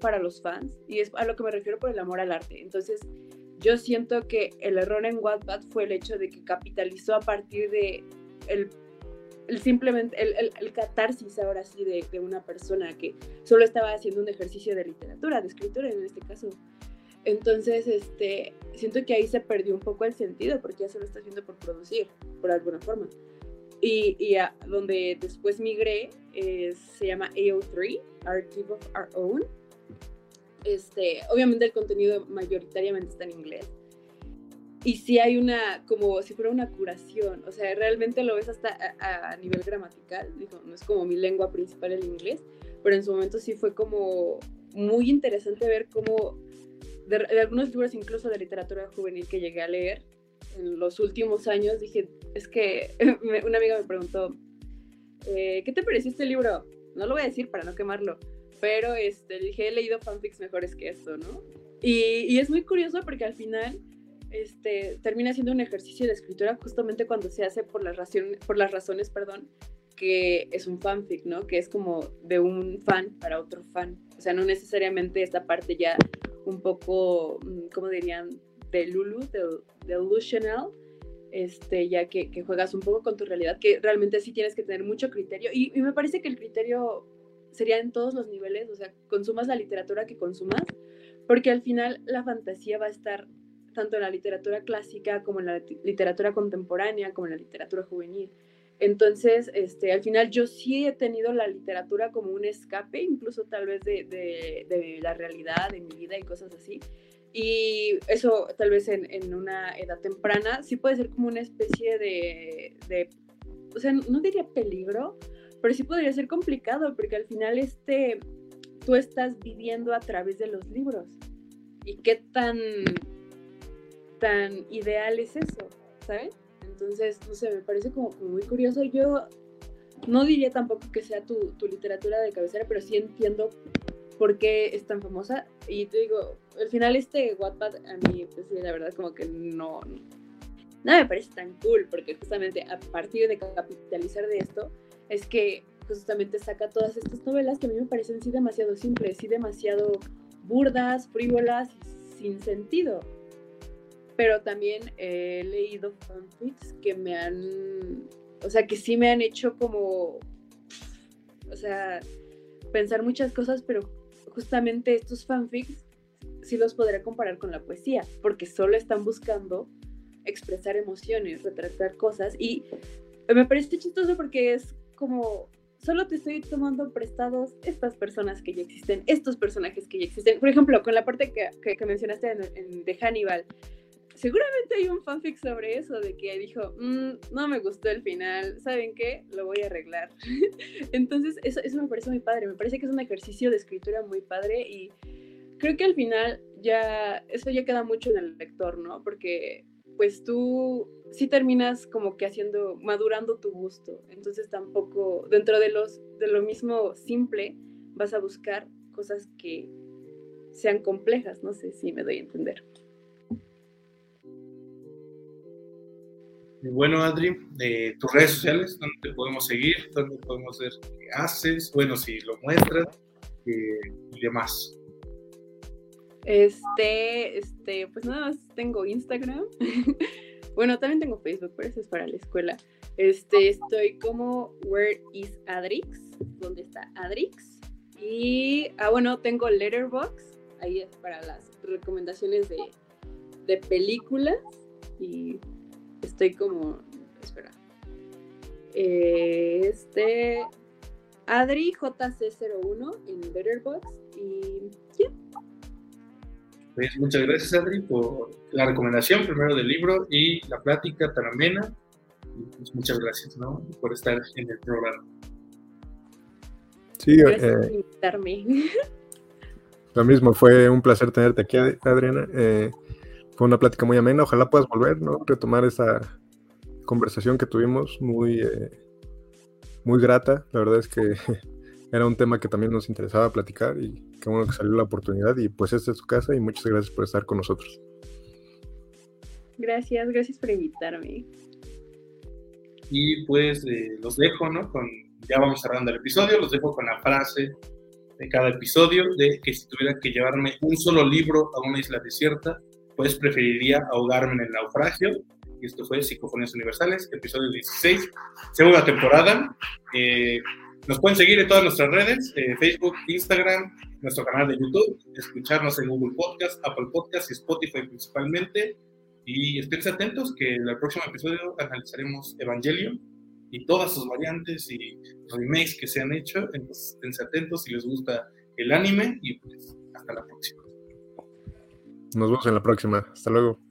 para los fans y es a lo que me refiero por el amor al arte. Entonces, yo siento que el error en Wattpad fue el hecho de que capitalizó a partir de el simplemente, el, catarsis ahora sí de, una persona que solo estaba haciendo un ejercicio de literatura, de escritura en este caso. Entonces, este, siento que ahí se perdió un poco el sentido porque ya se lo está haciendo por producir, por alguna forma. Y, y donde después migré se llama AO3, Archive of Our Own. Este, obviamente el contenido mayoritariamente está en inglés, y sí hay una, como si fuera una curación, o sea, realmente lo ves hasta a, nivel gramatical, digo, no es como mi lengua principal el inglés, pero en su momento sí fue como muy interesante ver cómo, de, algunos libros incluso de literatura juvenil que llegué a leer en los últimos años, dije, es que *laughs* una amiga me preguntó, eh, ¿qué te pareció este libro? No lo voy a decir para no quemarlo, pero este, dije, he leído fanfics mejores que esto, ¿no? Y, y es muy curioso porque al final este, termina siendo un ejercicio de escritura justamente cuando se hace por las, razones, por las razones, perdón, que es un fanfic, ¿no? Que es como de un fan para otro fan. O sea, no necesariamente esta parte ya un poco, mm, ¿cómo dirían? De Lulu, de, delusional, este, ya que, que, juegas un poco con tu realidad, que realmente sí tienes que tener mucho criterio. Y, y me parece que el criterio sería en todos los niveles, o sea, consumas la literatura que consumas, porque al final la fantasía va a estar tanto en la literatura clásica como en la literatura contemporánea, como en la literatura juvenil. Entonces, este, al final yo sí he tenido la literatura como un escape, incluso tal vez de, de, la realidad, de mi vida y cosas así. Y eso tal vez en, en, una edad temprana sí puede ser como una especie de, de, o sea, no diría peligro, pero sí podría ser complicado porque al final este, tú estás viviendo a través de los libros. ¿Y qué tan tan ideal es eso, ¿sabes? Entonces, no sé, me parece como, muy curioso. Yo no diría tampoco que sea tu, tu, literatura de cabecera, pero sí entiendo por qué es tan famosa. Y te digo, al final este Wattpad a mí, pues la verdad como que no, no me parece tan cool, porque justamente a partir de capitalizar de esto, es que justamente saca todas estas novelas que a mí me parecen sí demasiado simples, sí demasiado burdas, frívolas, sin sentido. Pero también he leído fanfics que me han, o sea, que sí me han hecho como, o sea, pensar muchas cosas, pero justamente estos fanfics sí los podría comparar con la poesía, porque solo están buscando expresar emociones, retratar cosas y me parece chistoso porque es como solo te estoy tomando prestados estas personas que ya existen, estos personajes que ya existen. Por ejemplo, con la parte que, que, mencionaste de Hannibal, seguramente hay un fanfic sobre eso, de que dijo, mm, no me gustó el final, ¿saben qué? Lo voy a arreglar. *laughs* Entonces, eso, eso me parece muy padre, me parece que es un ejercicio de escritura muy padre y creo que al final ya, eso ya queda mucho en el lector, ¿no? Porque pues tú sí terminas como que haciendo, madurando tu gusto. Entonces tampoco, dentro de, los, de lo mismo simple, vas a buscar cosas que sean complejas. No sé si me doy a entender. Bueno, Adri, de tus redes sociales, ¿dónde te podemos seguir? ¿Dónde podemos ver qué haces? Bueno, si lo muestras eh, y demás. Este, este, pues nada más tengo Instagram. *laughs* bueno, también tengo Facebook, pero eso es para la escuela. Este, estoy como Where is Adrix? ¿Dónde está Adrix? Y, ah, bueno, tengo Letterbox, ahí es para las recomendaciones de, de películas. Y estoy como, espera, este, Adri JC01 en Letterbox y ya. Pues, muchas gracias, Adri, por la recomendación primero del libro y la plática tan amena. Pues, muchas gracias, ¿no? Por estar en el programa. Sí, gracias por eh, invitarme. *laughs* Lo mismo, fue un placer tenerte aquí, Adriana. Eh, fue una plática muy amena. Ojalá puedas volver, ¿no? Retomar esa conversación que tuvimos, muy, eh, muy grata. La verdad es que *laughs* era un tema que también nos interesaba platicar y qué bueno que salió la oportunidad y pues esta es su casa y muchas gracias por estar con nosotros. Gracias, gracias por invitarme. Y pues eh, los dejo, ¿no? Con, ya vamos cerrando el episodio, los dejo con la frase de cada episodio de que si tuviera que llevarme un solo libro a una isla desierta, pues preferiría ahogarme en el naufragio. Y esto fue Psicofonías Universales, episodio 16, segunda temporada. Eh, nos pueden seguir en todas nuestras redes, eh, Facebook, Instagram, nuestro canal de YouTube, escucharnos en Google Podcast, Apple Podcast y Spotify principalmente. Y estén atentos que en el próximo episodio analizaremos Evangelion y todas sus variantes y remakes que se han hecho. Entonces estén atentos si les gusta el anime y pues hasta la próxima. Nos vemos en la próxima. Hasta luego.